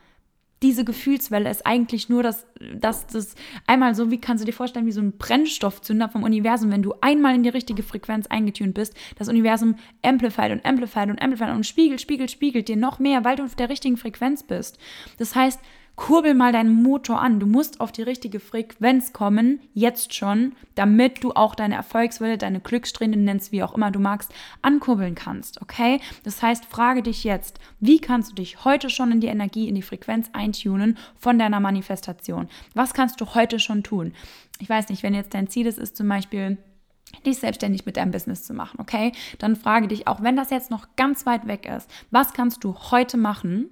diese Gefühlswelle ist eigentlich nur das, das, das einmal so, wie kannst du dir vorstellen, wie so ein Brennstoffzünder vom Universum, wenn du einmal in die richtige Frequenz eingetunt bist, das Universum amplified und amplified und amplified und spiegelt, spiegelt, spiegelt dir noch mehr, weil du auf der richtigen Frequenz bist. Das heißt, kurbel mal deinen Motor an. Du musst auf die richtige Frequenz kommen, jetzt schon, damit du auch deine Erfolgswelle, deine Glückssträhne nennst, wie auch immer du magst, ankurbeln kannst. Okay? Das heißt, frage dich jetzt, wie kannst du dich heute schon in die Energie, in die Frequenz eintunen von deiner Manifestation? Was kannst du heute schon tun? Ich weiß nicht, wenn jetzt dein Ziel ist, ist zum Beispiel, dich selbstständig mit deinem Business zu machen, okay? Dann frage dich, auch wenn das jetzt noch ganz weit weg ist, was kannst du heute machen,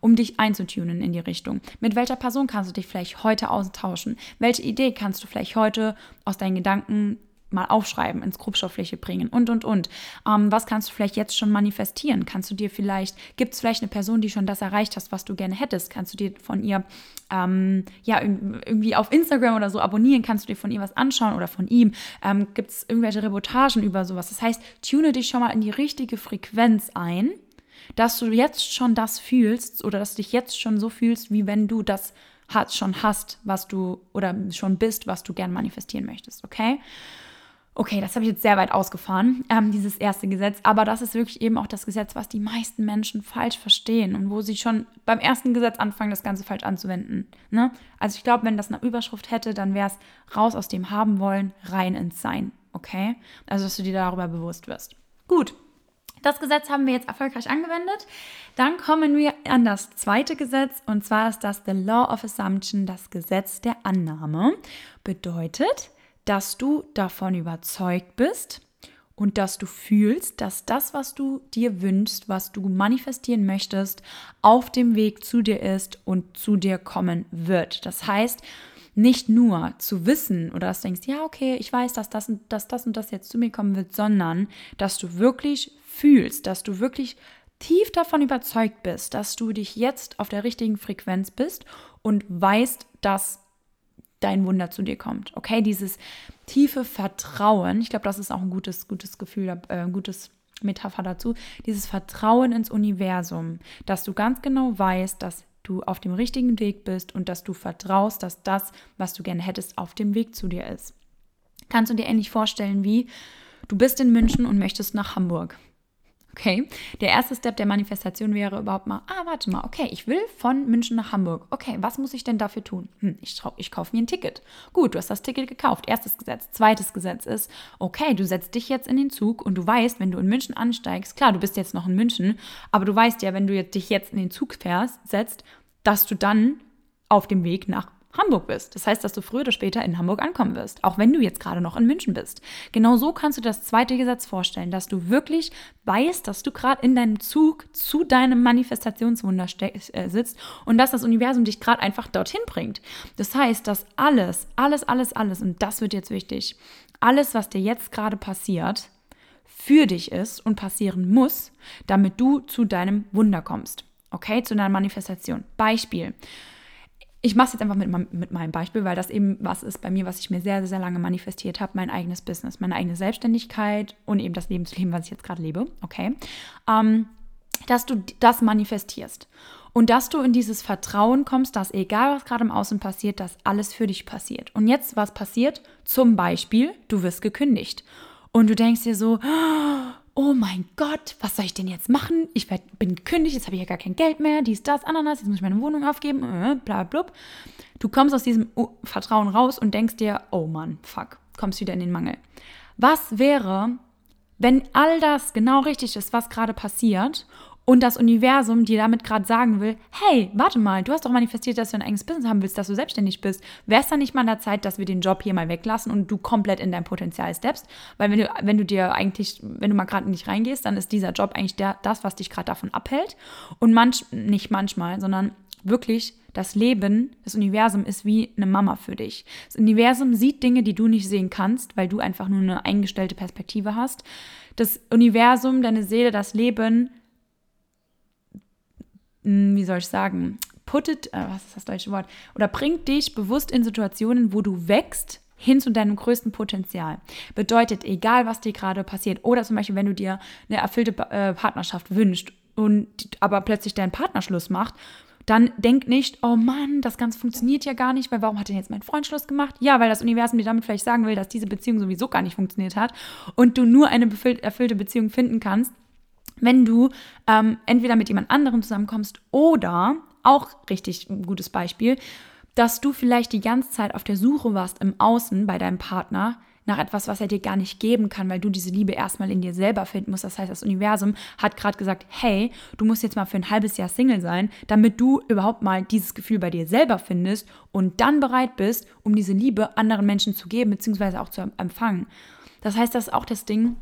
um dich einzutunen in die Richtung. Mit welcher Person kannst du dich vielleicht heute austauschen? Welche Idee kannst du vielleicht heute aus deinen Gedanken mal aufschreiben, ins Grobstofffläche bringen und, und, und. Ähm, was kannst du vielleicht jetzt schon manifestieren? Kannst du dir vielleicht, gibt es vielleicht eine Person, die schon das erreicht hast, was du gerne hättest? Kannst du dir von ihr, ähm, ja, irgendwie auf Instagram oder so abonnieren? Kannst du dir von ihr was anschauen oder von ihm? Ähm, gibt es irgendwelche Reportagen über sowas? Das heißt, tune dich schon mal in die richtige Frequenz ein dass du jetzt schon das fühlst oder dass du dich jetzt schon so fühlst, wie wenn du das schon hast, was du oder schon bist, was du gern manifestieren möchtest, okay? Okay, das habe ich jetzt sehr weit ausgefahren, ähm, dieses erste Gesetz, aber das ist wirklich eben auch das Gesetz, was die meisten Menschen falsch verstehen und wo sie schon beim ersten Gesetz anfangen, das Ganze falsch anzuwenden. Ne? Also ich glaube, wenn das eine Überschrift hätte, dann wäre es raus aus dem Haben wollen, rein ins Sein, okay? Also dass du dir darüber bewusst wirst. Gut, das Gesetz haben wir jetzt erfolgreich angewendet. Dann kommen wir an das zweite Gesetz und zwar ist das The Law of Assumption, das Gesetz der Annahme. Bedeutet, dass du davon überzeugt bist und dass du fühlst, dass das, was du dir wünschst, was du manifestieren möchtest, auf dem Weg zu dir ist und zu dir kommen wird. Das heißt, nicht nur zu wissen oder dass du denkst, ja, okay, ich weiß, dass das, und, dass das und das jetzt zu mir kommen wird, sondern dass du wirklich fühlst, dass du wirklich tief davon überzeugt bist, dass du dich jetzt auf der richtigen Frequenz bist und weißt, dass dein Wunder zu dir kommt. Okay, dieses tiefe Vertrauen, ich glaube, das ist auch ein gutes, gutes Gefühl, äh, ein gutes Metapher dazu, dieses Vertrauen ins Universum, dass du ganz genau weißt, dass du auf dem richtigen Weg bist und dass du vertraust, dass das, was du gerne hättest, auf dem Weg zu dir ist. Kannst du dir ähnlich vorstellen wie, du bist in München und möchtest nach Hamburg. Okay, der erste Step der Manifestation wäre überhaupt mal, ah, warte mal, okay, ich will von München nach Hamburg. Okay, was muss ich denn dafür tun? Hm, ich, ich kaufe mir ein Ticket. Gut, du hast das Ticket gekauft. Erstes Gesetz. Zweites Gesetz ist, okay, du setzt dich jetzt in den Zug und du weißt, wenn du in München ansteigst, klar, du bist jetzt noch in München, aber du weißt ja, wenn du dich jetzt in den Zug fährst, setzt, dass du dann auf dem Weg nach Hamburg bist. Das heißt, dass du früher oder später in Hamburg ankommen wirst, auch wenn du jetzt gerade noch in München bist. Genau so kannst du das zweite Gesetz vorstellen, dass du wirklich weißt, dass du gerade in deinem Zug zu deinem Manifestationswunder äh, sitzt und dass das Universum dich gerade einfach dorthin bringt. Das heißt, dass alles, alles, alles, alles, und das wird jetzt wichtig, alles, was dir jetzt gerade passiert, für dich ist und passieren muss, damit du zu deinem Wunder kommst. Okay, zu deiner Manifestation. Beispiel ich mache es jetzt einfach mit, mit meinem Beispiel, weil das eben was ist bei mir, was ich mir sehr, sehr lange manifestiert habe, mein eigenes Business, meine eigene Selbstständigkeit und eben das Lebensleben, was ich jetzt gerade lebe, okay, ähm, dass du das manifestierst und dass du in dieses Vertrauen kommst, dass egal was gerade im Außen passiert, dass alles für dich passiert. Und jetzt, was passiert? Zum Beispiel, du wirst gekündigt und du denkst dir so, oh mein Gott, was soll ich denn jetzt machen? Ich bin gekündigt, jetzt habe ich ja gar kein Geld mehr, dies, das, Ananas, jetzt muss ich meine Wohnung aufgeben, äh, bla, bla. Du kommst aus diesem Vertrauen raus und denkst dir, oh Mann, fuck, kommst wieder in den Mangel. Was wäre, wenn all das genau richtig ist, was gerade passiert und das Universum dir damit gerade sagen will, hey, warte mal, du hast doch manifestiert, dass du ein eigenes Business haben willst, dass du selbstständig bist. Wäre es dann nicht mal an der Zeit, dass wir den Job hier mal weglassen und du komplett in dein Potenzial steppst? Weil wenn du, wenn du dir eigentlich, wenn du mal gerade nicht reingehst, dann ist dieser Job eigentlich der, das, was dich gerade davon abhält. Und manch, nicht manchmal, sondern wirklich das Leben, das Universum ist wie eine Mama für dich. Das Universum sieht Dinge, die du nicht sehen kannst, weil du einfach nur eine eingestellte Perspektive hast. Das Universum, deine Seele, das Leben wie soll ich sagen, puttet, äh, was ist das deutsche Wort, oder bringt dich bewusst in Situationen, wo du wächst, hin zu deinem größten Potenzial. Bedeutet, egal was dir gerade passiert, oder zum Beispiel, wenn du dir eine erfüllte äh, Partnerschaft wünschst und aber plötzlich dein Partner Schluss macht, dann denk nicht, oh Mann, das Ganze funktioniert ja gar nicht, weil warum hat denn jetzt mein Freund Schluss gemacht? Ja, weil das Universum dir damit vielleicht sagen will, dass diese Beziehung sowieso gar nicht funktioniert hat und du nur eine erfüllte Beziehung finden kannst, wenn du ähm, entweder mit jemand anderem zusammenkommst oder, auch richtig ein gutes Beispiel, dass du vielleicht die ganze Zeit auf der Suche warst im Außen bei deinem Partner nach etwas, was er dir gar nicht geben kann, weil du diese Liebe erstmal in dir selber finden musst. Das heißt, das Universum hat gerade gesagt, hey, du musst jetzt mal für ein halbes Jahr Single sein, damit du überhaupt mal dieses Gefühl bei dir selber findest und dann bereit bist, um diese Liebe anderen Menschen zu geben, beziehungsweise auch zu empfangen. Das heißt, das ist auch das Ding,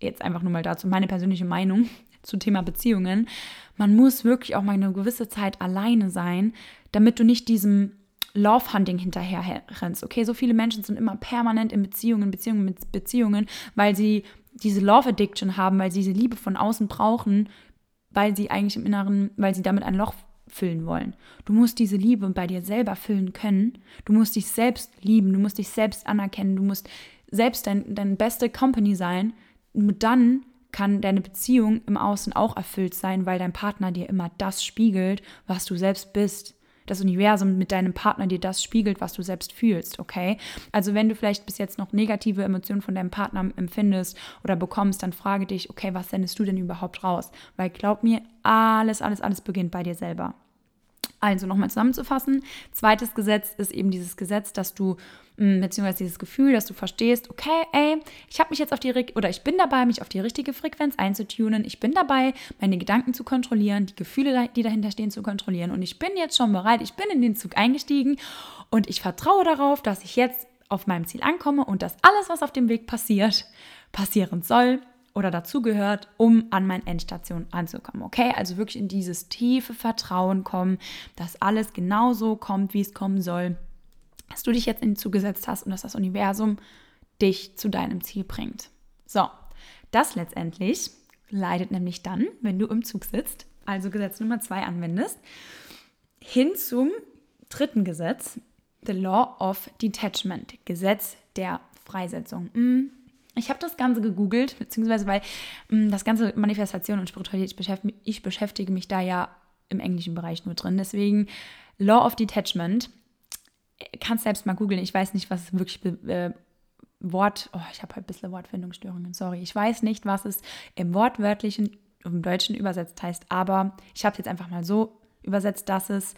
jetzt einfach nur mal dazu meine persönliche Meinung zu Thema Beziehungen. Man muss wirklich auch mal eine gewisse Zeit alleine sein, damit du nicht diesem Love Hunting hinterher rennst. Okay, so viele Menschen sind immer permanent in Beziehungen, Beziehungen mit Beziehungen, weil sie diese Love Addiction haben, weil sie diese Liebe von außen brauchen, weil sie eigentlich im Inneren, weil sie damit ein Loch füllen wollen. Du musst diese Liebe bei dir selber füllen können. Du musst dich selbst lieben, du musst dich selbst anerkennen, du musst selbst dein, dein beste Company sein. Und dann kann deine Beziehung im Außen auch erfüllt sein, weil dein Partner dir immer das spiegelt, was du selbst bist. Das Universum mit deinem Partner dir das spiegelt, was du selbst fühlst, okay? Also wenn du vielleicht bis jetzt noch negative Emotionen von deinem Partner empfindest oder bekommst, dann frage dich, okay, was sendest du denn überhaupt raus? Weil glaub mir, alles, alles, alles beginnt bei dir selber. Also nochmal zusammenzufassen. Zweites Gesetz ist eben dieses Gesetz, dass du, mm, beziehungsweise dieses Gefühl, dass du verstehst, okay, ey, ich habe mich jetzt auf die, oder ich bin dabei, mich auf die richtige Frequenz einzutunen. Ich bin dabei, meine Gedanken zu kontrollieren, die Gefühle, die dahinter stehen, zu kontrollieren. Und ich bin jetzt schon bereit, ich bin in den Zug eingestiegen und ich vertraue darauf, dass ich jetzt auf meinem Ziel ankomme und dass alles, was auf dem Weg passiert, passieren soll oder dazugehört, um an meine Endstation anzukommen. Okay, also wirklich in dieses tiefe Vertrauen kommen, dass alles genauso kommt, wie es kommen soll. dass du dich jetzt in den Zug gesetzt hast und dass das Universum dich zu deinem Ziel bringt. So, das letztendlich leitet nämlich dann, wenn du im Zug sitzt, also Gesetz Nummer zwei anwendest, hin zum dritten Gesetz, The Law of Detachment, Gesetz der Freisetzung. Hm, ich habe das Ganze gegoogelt, beziehungsweise weil hm, das ganze Manifestation und Spiritualität, ich beschäftige, ich beschäftige mich da ja im englischen Bereich nur drin. Deswegen Law of Detachment, kannst selbst mal googeln. Ich weiß nicht, was wirklich äh, Wort, oh, ich habe heute ein bisschen Wortfindungsstörungen, sorry. Ich weiß nicht, was es im wortwörtlichen, im Deutschen übersetzt heißt, aber ich habe es jetzt einfach mal so übersetzt, dass es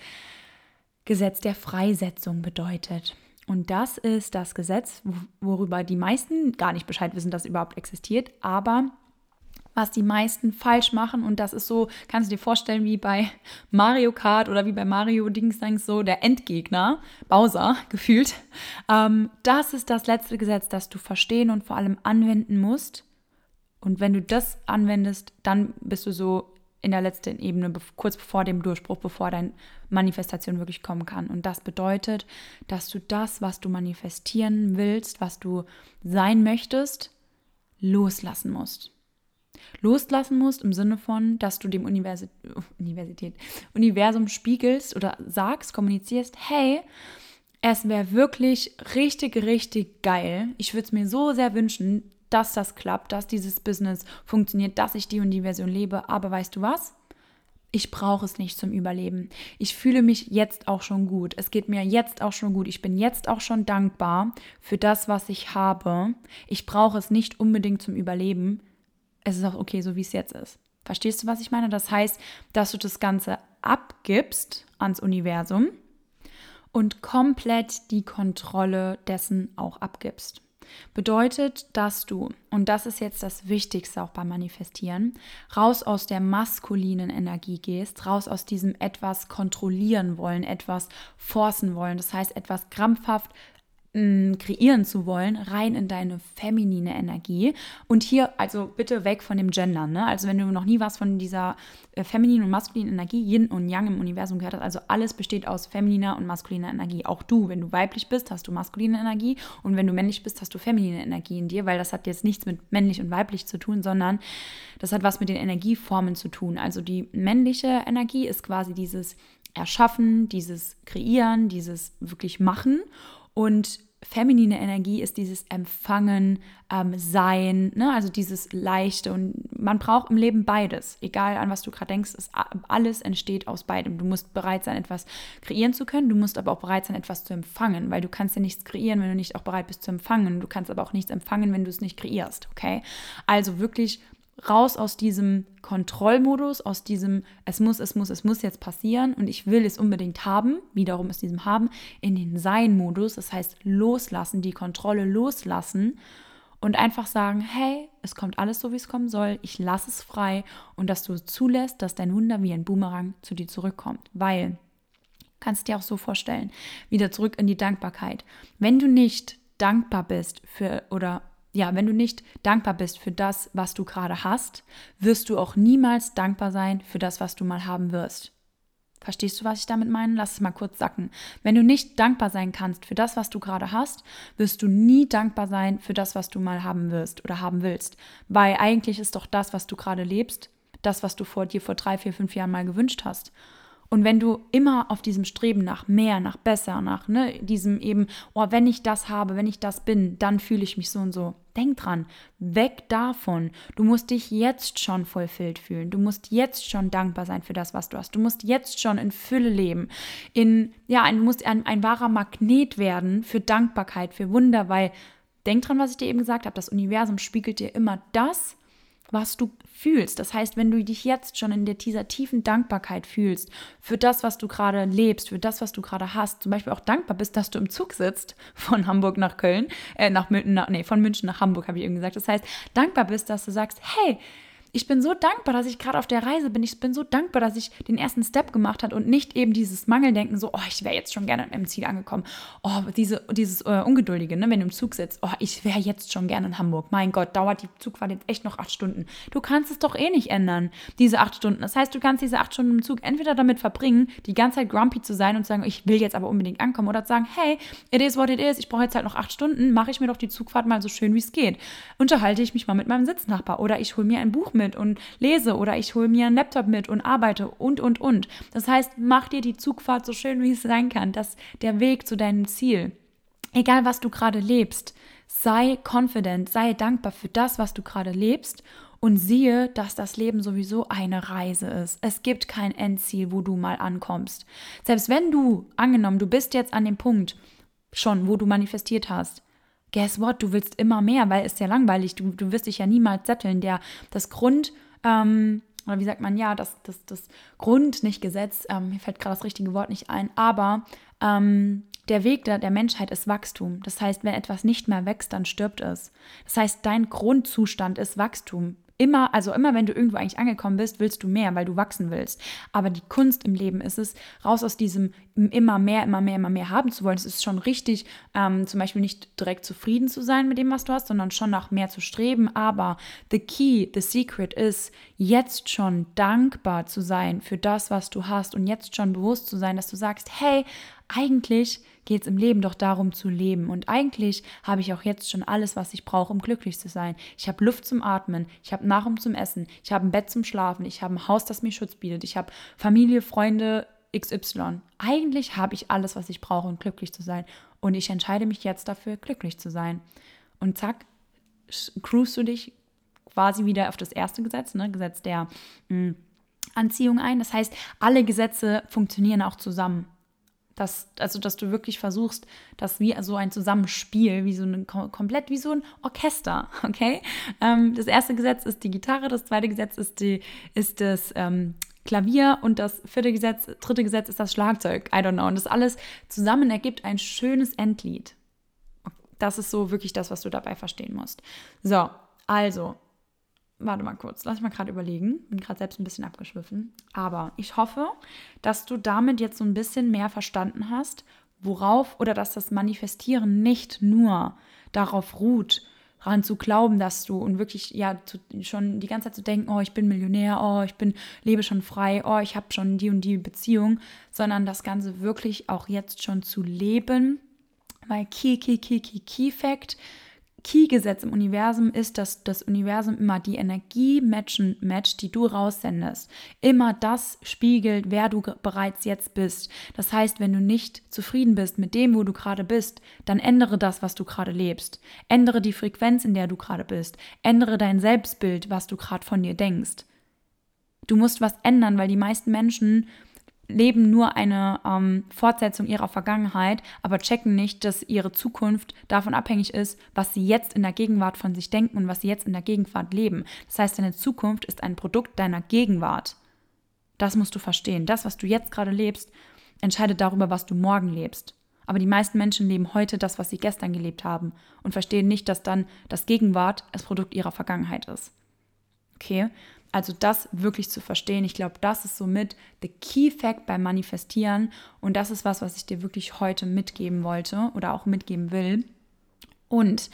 Gesetz der Freisetzung bedeutet. Und das ist das Gesetz, worüber die meisten gar nicht Bescheid wissen, dass es überhaupt existiert, aber was die meisten falsch machen. Und das ist so, kannst du dir vorstellen, wie bei Mario Kart oder wie bei Mario Dingsdangs so der Endgegner, Bowser, gefühlt. Ähm, das ist das letzte Gesetz, das du verstehen und vor allem anwenden musst. Und wenn du das anwendest, dann bist du so in der letzten Ebene, kurz bevor dem Durchbruch, bevor deine Manifestation wirklich kommen kann. Und das bedeutet, dass du das, was du manifestieren willst, was du sein möchtest, loslassen musst loslassen musst, im Sinne von, dass du dem Universi Universität, Universum spiegelst oder sagst, kommunizierst, hey, es wäre wirklich richtig, richtig geil. Ich würde es mir so sehr wünschen, dass das klappt, dass dieses Business funktioniert, dass ich die und die Version lebe. Aber weißt du was? Ich brauche es nicht zum Überleben. Ich fühle mich jetzt auch schon gut. Es geht mir jetzt auch schon gut. Ich bin jetzt auch schon dankbar für das, was ich habe. Ich brauche es nicht unbedingt zum Überleben es ist auch okay, so wie es jetzt ist. Verstehst du, was ich meine? Das heißt, dass du das Ganze abgibst ans Universum und komplett die Kontrolle dessen auch abgibst. Bedeutet, dass du, und das ist jetzt das Wichtigste auch beim Manifestieren, raus aus der maskulinen Energie gehst, raus aus diesem etwas kontrollieren wollen, etwas forcen wollen, das heißt etwas krampfhaft kreieren zu wollen, rein in deine feminine Energie. Und hier, also bitte weg von dem Gender. Ne? Also wenn du noch nie was von dieser äh, femininen und maskulinen Energie, Yin und Yang im Universum gehört hast, also alles besteht aus femininer und maskuliner Energie. Auch du, wenn du weiblich bist, hast du maskuline Energie und wenn du männlich bist, hast du feminine Energie in dir, weil das hat jetzt nichts mit männlich und weiblich zu tun, sondern das hat was mit den Energieformen zu tun. Also die männliche Energie ist quasi dieses Erschaffen, dieses Kreieren, dieses wirklich Machen. Und feminine Energie ist dieses Empfangen, ähm, Sein, ne? also dieses Leichte. Und man braucht im Leben beides. Egal an was du gerade denkst, ist, alles entsteht aus beidem. Du musst bereit sein, etwas kreieren zu können. Du musst aber auch bereit sein, etwas zu empfangen, weil du kannst ja nichts kreieren, wenn du nicht auch bereit bist zu empfangen. Du kannst aber auch nichts empfangen, wenn du es nicht kreierst. Okay? Also wirklich raus aus diesem Kontrollmodus, aus diesem es muss, es muss, es muss jetzt passieren und ich will es unbedingt haben, wiederum aus diesem Haben, in den Sein-Modus, das heißt loslassen, die Kontrolle loslassen und einfach sagen, hey, es kommt alles so, wie es kommen soll, ich lasse es frei und dass du zulässt, dass dein Wunder wie ein Boomerang zu dir zurückkommt, weil kannst dir auch so vorstellen, wieder zurück in die Dankbarkeit. Wenn du nicht dankbar bist für oder ja, wenn du nicht dankbar bist für das, was du gerade hast, wirst du auch niemals dankbar sein für das, was du mal haben wirst. Verstehst du, was ich damit meine? Lass es mal kurz sacken. Wenn du nicht dankbar sein kannst für das, was du gerade hast, wirst du nie dankbar sein für das, was du mal haben wirst oder haben willst. Weil eigentlich ist doch das, was du gerade lebst, das, was du vor dir vor drei, vier, fünf Jahren mal gewünscht hast. Und wenn du immer auf diesem Streben nach mehr, nach besser, nach ne, diesem eben, oh, wenn ich das habe, wenn ich das bin, dann fühle ich mich so und so. Denk dran, weg davon. Du musst dich jetzt schon vollfüllt fühlen. Du musst jetzt schon dankbar sein für das, was du hast. Du musst jetzt schon in Fülle leben. In, ja, du musst ein, ein wahrer Magnet werden für Dankbarkeit, für Wunder, weil denk dran, was ich dir eben gesagt habe. Das Universum spiegelt dir immer das, was du fühlst. Das heißt, wenn du dich jetzt schon in dieser tiefen Dankbarkeit fühlst für das, was du gerade lebst, für das, was du gerade hast, zum Beispiel auch dankbar bist, dass du im Zug sitzt von Hamburg nach Köln, äh, nach, nach nee, von München nach Hamburg, habe ich eben gesagt. Das heißt, dankbar bist, dass du sagst, hey, ich bin so dankbar, dass ich gerade auf der Reise bin. Ich bin so dankbar, dass ich den ersten Step gemacht habe und nicht eben dieses Mangeldenken, so, oh, ich wäre jetzt schon gerne im Ziel angekommen. Oh, diese, dieses äh, Ungeduldige, ne, wenn du im Zug sitzt, oh, ich wäre jetzt schon gerne in Hamburg. Mein Gott, dauert die Zugfahrt jetzt echt noch acht Stunden. Du kannst es doch eh nicht ändern, diese acht Stunden. Das heißt, du kannst diese acht Stunden im Zug entweder damit verbringen, die ganze Zeit grumpy zu sein und zu sagen, ich will jetzt aber unbedingt ankommen, oder zu sagen, hey, it is what it is, ich brauche jetzt halt noch acht Stunden, mache ich mir doch die Zugfahrt mal so schön, wie es geht. Unterhalte ich mich mal mit meinem Sitznachbar oder ich hole mir ein Buch mit und lese oder ich hole mir einen Laptop mit und arbeite und, und, und. Das heißt, mach dir die Zugfahrt so schön, wie es sein kann, dass der Weg zu deinem Ziel, egal was du gerade lebst, sei confident, sei dankbar für das, was du gerade lebst und siehe, dass das Leben sowieso eine Reise ist. Es gibt kein Endziel, wo du mal ankommst. Selbst wenn du, angenommen, du bist jetzt an dem Punkt schon, wo du manifestiert hast, guess what, du willst immer mehr, weil es ja langweilig, du, du wirst dich ja niemals setteln. Der, das Grund, ähm, oder wie sagt man, ja, das, das, das Grund, nicht Gesetz, ähm, mir fällt gerade das richtige Wort nicht ein, aber ähm, der Weg der, der Menschheit ist Wachstum. Das heißt, wenn etwas nicht mehr wächst, dann stirbt es. Das heißt, dein Grundzustand ist Wachstum. Immer, also immer wenn du irgendwo eigentlich angekommen bist, willst du mehr, weil du wachsen willst. Aber die Kunst im Leben ist es, raus aus diesem immer mehr, immer mehr, immer mehr haben zu wollen. Es ist schon richtig, ähm, zum Beispiel nicht direkt zufrieden zu sein mit dem, was du hast, sondern schon nach mehr zu streben. Aber the key, the secret ist, jetzt schon dankbar zu sein für das, was du hast und jetzt schon bewusst zu sein, dass du sagst, hey, eigentlich geht es im Leben doch darum zu leben. Und eigentlich habe ich auch jetzt schon alles, was ich brauche, um glücklich zu sein. Ich habe Luft zum Atmen, ich habe Nahrung zum Essen, ich habe ein Bett zum Schlafen, ich habe ein Haus, das mir Schutz bietet, ich habe Familie, Freunde, XY. Eigentlich habe ich alles, was ich brauche, um glücklich zu sein. Und ich entscheide mich jetzt dafür, glücklich zu sein. Und zack, cruist du dich quasi wieder auf das erste Gesetz, ne? Gesetz der mh, hm, Anziehung ein. Das heißt, alle Gesetze funktionieren auch zusammen. Das, also, dass du wirklich versuchst, das wie so ein Zusammenspiel, wie so ein komplett wie so ein Orchester, okay? Ähm, das erste Gesetz ist die Gitarre, das zweite Gesetz ist, die, ist das ähm, Klavier und das vierte Gesetz, dritte Gesetz ist das Schlagzeug. I don't know. Und das alles zusammen ergibt ein schönes Endlied. Das ist so wirklich das, was du dabei verstehen musst. So, also, warte mal kurz, lass mich mal gerade überlegen. Bin gerade selbst ein bisschen abgeschwiffen. Aber ich hoffe, dass du damit jetzt so ein bisschen mehr verstanden hast, worauf oder dass das Manifestieren nicht nur darauf ruht, daran zu glauben, dass du und wirklich ja zu, schon die ganze Zeit zu denken, oh, ich bin Millionär, oh, ich bin lebe schon frei, oh, ich habe schon die und die Beziehung, sondern das Ganze wirklich auch jetzt schon zu leben, weil Key, Key, Key, Key, Key Fact Key-Gesetz im Universum ist, dass das Universum immer die Energie matchen, matcht, die du raussendest. Immer das spiegelt, wer du bereits jetzt bist. Das heißt, wenn du nicht zufrieden bist mit dem, wo du gerade bist, dann ändere das, was du gerade lebst. Ändere die Frequenz, in der du gerade bist. Ändere dein Selbstbild, was du gerade von dir denkst. Du musst was ändern, weil die meisten Menschen leben nur eine ähm, Fortsetzung ihrer Vergangenheit, aber checken nicht, dass ihre Zukunft davon abhängig ist, was sie jetzt in der Gegenwart von sich denken und was sie jetzt in der Gegenwart leben. Das heißt, deine Zukunft ist ein Produkt deiner Gegenwart. Das musst du verstehen. Das, was du jetzt gerade lebst, entscheidet darüber, was du morgen lebst. Aber die meisten Menschen leben heute das, was sie gestern gelebt haben und verstehen nicht, dass dann das Gegenwart das Produkt ihrer Vergangenheit ist. Okay? Also das wirklich zu verstehen, ich glaube, das ist somit the key fact beim Manifestieren und das ist was, was ich dir wirklich heute mitgeben wollte oder auch mitgeben will. Und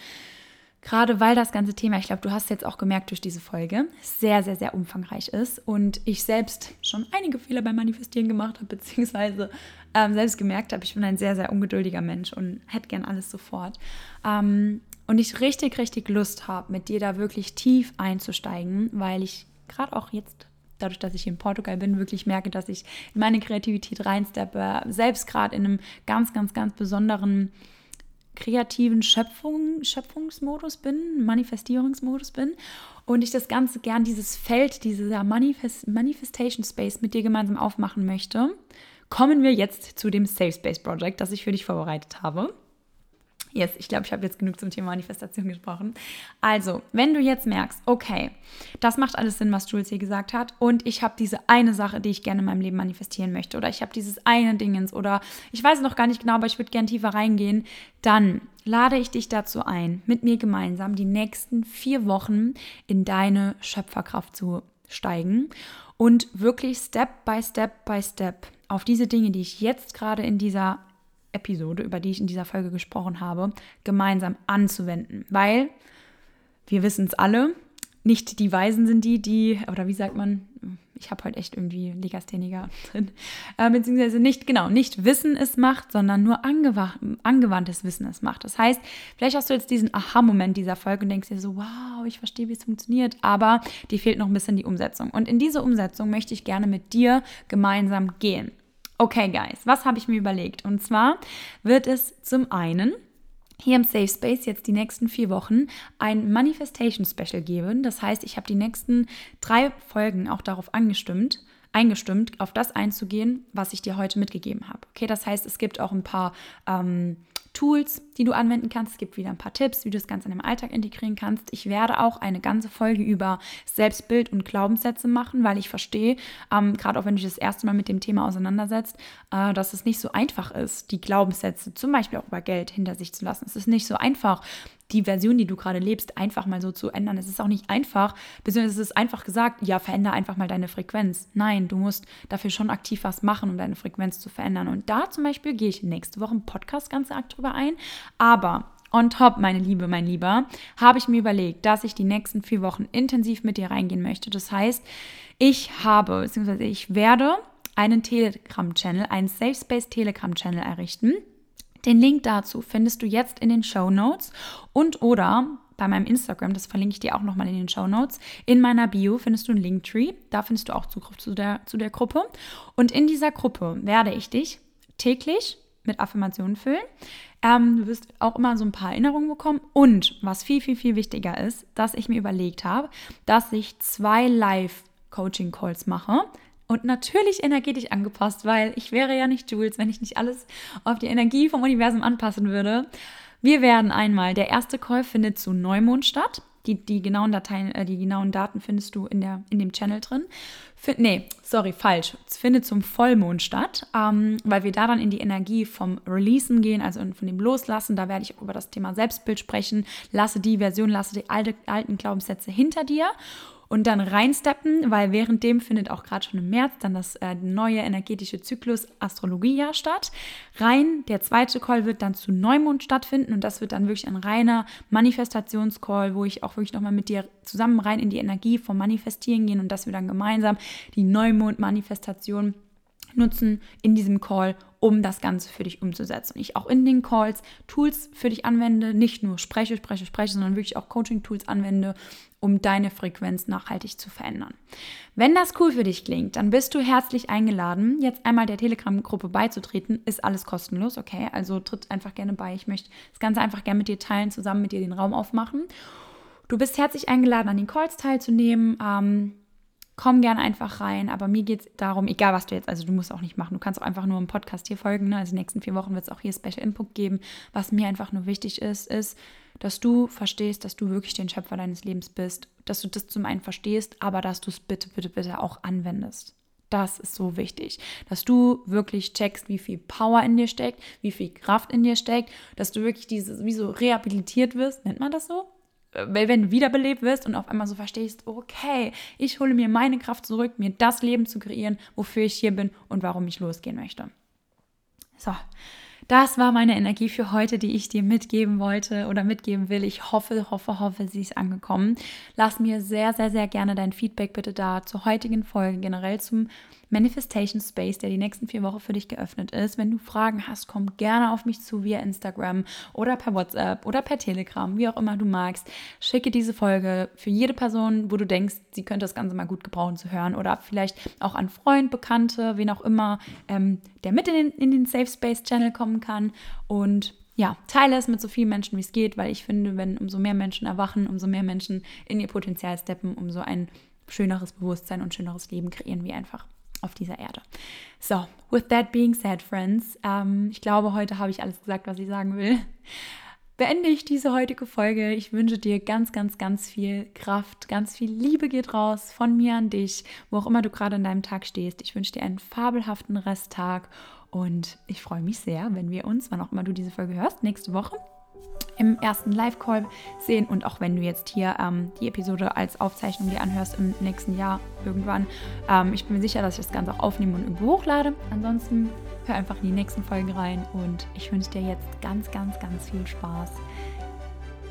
gerade weil das ganze Thema, ich glaube, du hast jetzt auch gemerkt durch diese Folge, sehr, sehr, sehr umfangreich ist und ich selbst schon einige Fehler beim Manifestieren gemacht habe, beziehungsweise ähm, selbst gemerkt habe, ich bin ein sehr, sehr ungeduldiger Mensch und hätte gern alles sofort. Ähm, und ich richtig, richtig Lust habe, mit dir da wirklich tief einzusteigen, weil ich gerade auch jetzt, dadurch, dass ich in Portugal bin, wirklich merke, dass ich in meine Kreativität reinsteppe, selbst gerade in einem ganz, ganz, ganz besonderen kreativen Schöpfung, Schöpfungsmodus bin, Manifestierungsmodus bin und ich das Ganze gern, dieses Feld, dieser Manifest, Manifestation Space mit dir gemeinsam aufmachen möchte, kommen wir jetzt zu dem Safe Space Project, das ich für dich vorbereitet habe. Yes, ich glaube, ich habe jetzt genug zum Thema Manifestation gesprochen. Also, wenn du jetzt merkst, okay, das macht alles Sinn, was Jules hier gesagt hat, und ich habe diese eine Sache, die ich gerne in meinem Leben manifestieren möchte, oder ich habe dieses eine Dingens, oder ich weiß noch gar nicht genau, aber ich würde gerne tiefer reingehen, dann lade ich dich dazu ein, mit mir gemeinsam die nächsten vier Wochen in deine Schöpferkraft zu steigen und wirklich Step by Step by Step auf diese Dinge, die ich jetzt gerade in dieser Episode, über die ich in dieser Folge gesprochen habe, gemeinsam anzuwenden. Weil wir wissen es alle, nicht die Weisen sind die, die, oder wie sagt man, ich habe heute echt irgendwie Legastheniker drin, äh, beziehungsweise nicht, genau, nicht Wissen es macht, sondern nur angewandtes Wissen es macht. Das heißt, vielleicht hast du jetzt diesen Aha-Moment dieser Folge und denkst dir so, wow, ich verstehe, wie es funktioniert, aber dir fehlt noch ein bisschen die Umsetzung. Und in diese Umsetzung möchte ich gerne mit dir gemeinsam gehen. Okay, Guys, was habe ich mir überlegt? Und zwar wird es zum einen hier im Safe Space jetzt die nächsten vier Wochen ein Manifestation Special geben. Das heißt, ich habe die nächsten drei Folgen auch darauf angestimmt, eingestimmt, auf das einzugehen, was ich dir heute mitgegeben habe. Okay, das heißt, es gibt auch ein paar ähm, Tools, die du anwenden kannst. Es gibt wieder ein paar Tipps, wie du das Ganze in deinem Alltag integrieren kannst. Ich werde auch eine ganze Folge über Selbstbild und Glaubenssätze machen, weil ich verstehe, ähm, gerade auch wenn du dich das erste Mal mit dem Thema auseinandersetzt, äh, dass es nicht so einfach ist, die Glaubenssätze zum Beispiel auch über Geld hinter sich zu lassen. Es ist nicht so einfach, die Version, die du gerade lebst, einfach mal so zu ändern. Es ist auch nicht einfach, beziehungsweise es ist einfach gesagt, ja, verändere einfach mal deine Frequenz. Nein, du musst dafür schon aktiv was machen, um deine Frequenz zu verändern. Und da zum Beispiel gehe ich nächste Woche im Podcast ganz arg drüber ein. Aber On top, meine Liebe, mein Lieber, habe ich mir überlegt, dass ich die nächsten vier Wochen intensiv mit dir reingehen möchte. Das heißt, ich habe, beziehungsweise ich werde einen Telegram-Channel, einen Safe Space Telegram-Channel errichten den Link dazu findest du jetzt in den Show Notes und oder bei meinem Instagram, das verlinke ich dir auch nochmal in den Show Notes. In meiner Bio findest du einen Linktree, da findest du auch Zugriff zu der, zu der Gruppe. Und in dieser Gruppe werde ich dich täglich mit Affirmationen füllen. Ähm, du wirst auch immer so ein paar Erinnerungen bekommen. Und was viel, viel, viel wichtiger ist, dass ich mir überlegt habe, dass ich zwei Live-Coaching-Calls mache und natürlich energetisch angepasst, weil ich wäre ja nicht Jules, wenn ich nicht alles auf die Energie vom Universum anpassen würde. Wir werden einmal, der erste Call findet zu Neumond statt. Die, die, genauen Dateien, äh, die genauen Daten findest du in, der, in dem Channel drin. F nee, sorry, falsch. Es findet zum Vollmond statt, ähm, weil wir da dann in die Energie vom Releasen gehen, also von dem Loslassen. Da werde ich auch über das Thema Selbstbild sprechen. Lasse die Version, lasse die alte, alten Glaubenssätze hinter dir und dann reinsteppen, weil währenddem findet auch gerade schon im März dann das äh, neue energetische Zyklus Astrologiejahr statt. Rein, der zweite Call wird dann zu Neumond stattfinden und das wird dann wirklich ein reiner Manifestationscall, wo ich auch wirklich nochmal mit dir zusammen rein in die Energie vom Manifestieren gehen und dass wir dann gemeinsam die Neumond-Manifestation nutzen in diesem Call, um das Ganze für dich umzusetzen. Und ich auch in den Calls Tools für dich anwende, nicht nur spreche, spreche, spreche, sondern wirklich auch Coaching-Tools anwende, um deine Frequenz nachhaltig zu verändern. Wenn das cool für dich klingt, dann bist du herzlich eingeladen, jetzt einmal der Telegram-Gruppe beizutreten. Ist alles kostenlos, okay? Also tritt einfach gerne bei. Ich möchte das Ganze einfach gerne mit dir teilen, zusammen mit dir den Raum aufmachen. Du bist herzlich eingeladen, an den Calls teilzunehmen. Ähm, komm gerne einfach rein. Aber mir geht es darum, egal was du jetzt, also du musst auch nicht machen, du kannst auch einfach nur im Podcast hier folgen. Ne? Also die nächsten vier Wochen wird es auch hier Special Input geben. Was mir einfach nur wichtig ist, ist, dass du verstehst, dass du wirklich den Schöpfer deines Lebens bist, dass du das zum einen verstehst, aber dass du es bitte, bitte, bitte auch anwendest. Das ist so wichtig, dass du wirklich checkst, wie viel Power in dir steckt, wie viel Kraft in dir steckt, dass du wirklich diese, wie so rehabilitiert wirst, nennt man das so? Weil wenn du wiederbelebt wirst und auf einmal so verstehst, okay, ich hole mir meine Kraft zurück, mir das Leben zu kreieren, wofür ich hier bin und warum ich losgehen möchte. So, das war meine Energie für heute, die ich dir mitgeben wollte oder mitgeben will. Ich hoffe, hoffe, hoffe, sie ist angekommen. Lass mir sehr, sehr, sehr gerne dein Feedback bitte da zur heutigen Folge, generell zum Manifestation Space, der die nächsten vier Wochen für dich geöffnet ist. Wenn du Fragen hast, komm gerne auf mich zu via Instagram oder per WhatsApp oder per Telegram, wie auch immer du magst. Schicke diese Folge für jede Person, wo du denkst, sie könnte das Ganze mal gut gebrauchen zu hören oder vielleicht auch an Freund, Bekannte, wen auch immer, ähm, der mit in den, in den Safe Space Channel kommen kann. Und ja, teile es mit so vielen Menschen, wie es geht, weil ich finde, wenn umso mehr Menschen erwachen, umso mehr Menschen in ihr Potenzial steppen, umso ein schöneres Bewusstsein und schöneres Leben kreieren wir einfach auf dieser Erde. So, with that being said, friends, ähm, ich glaube, heute habe ich alles gesagt, was ich sagen will beende ich diese heutige Folge. Ich wünsche dir ganz, ganz, ganz viel Kraft, ganz viel Liebe geht raus von mir an dich, wo auch immer du gerade in deinem Tag stehst. Ich wünsche dir einen fabelhaften Resttag und ich freue mich sehr, wenn wir uns, wann auch immer du diese Folge hörst, nächste Woche im ersten Live-Call sehen. Und auch wenn du jetzt hier ähm, die Episode als Aufzeichnung dir anhörst im nächsten Jahr irgendwann, ähm, ich bin mir sicher, dass ich das Ganze auch aufnehme und irgendwo hochlade. Ansonsten hör einfach in die nächsten Folgen rein und ich wünsche dir jetzt ganz, ganz, ganz viel Spaß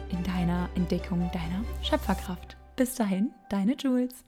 in deiner Entdeckung deiner Schöpferkraft. Bis dahin, deine Jules.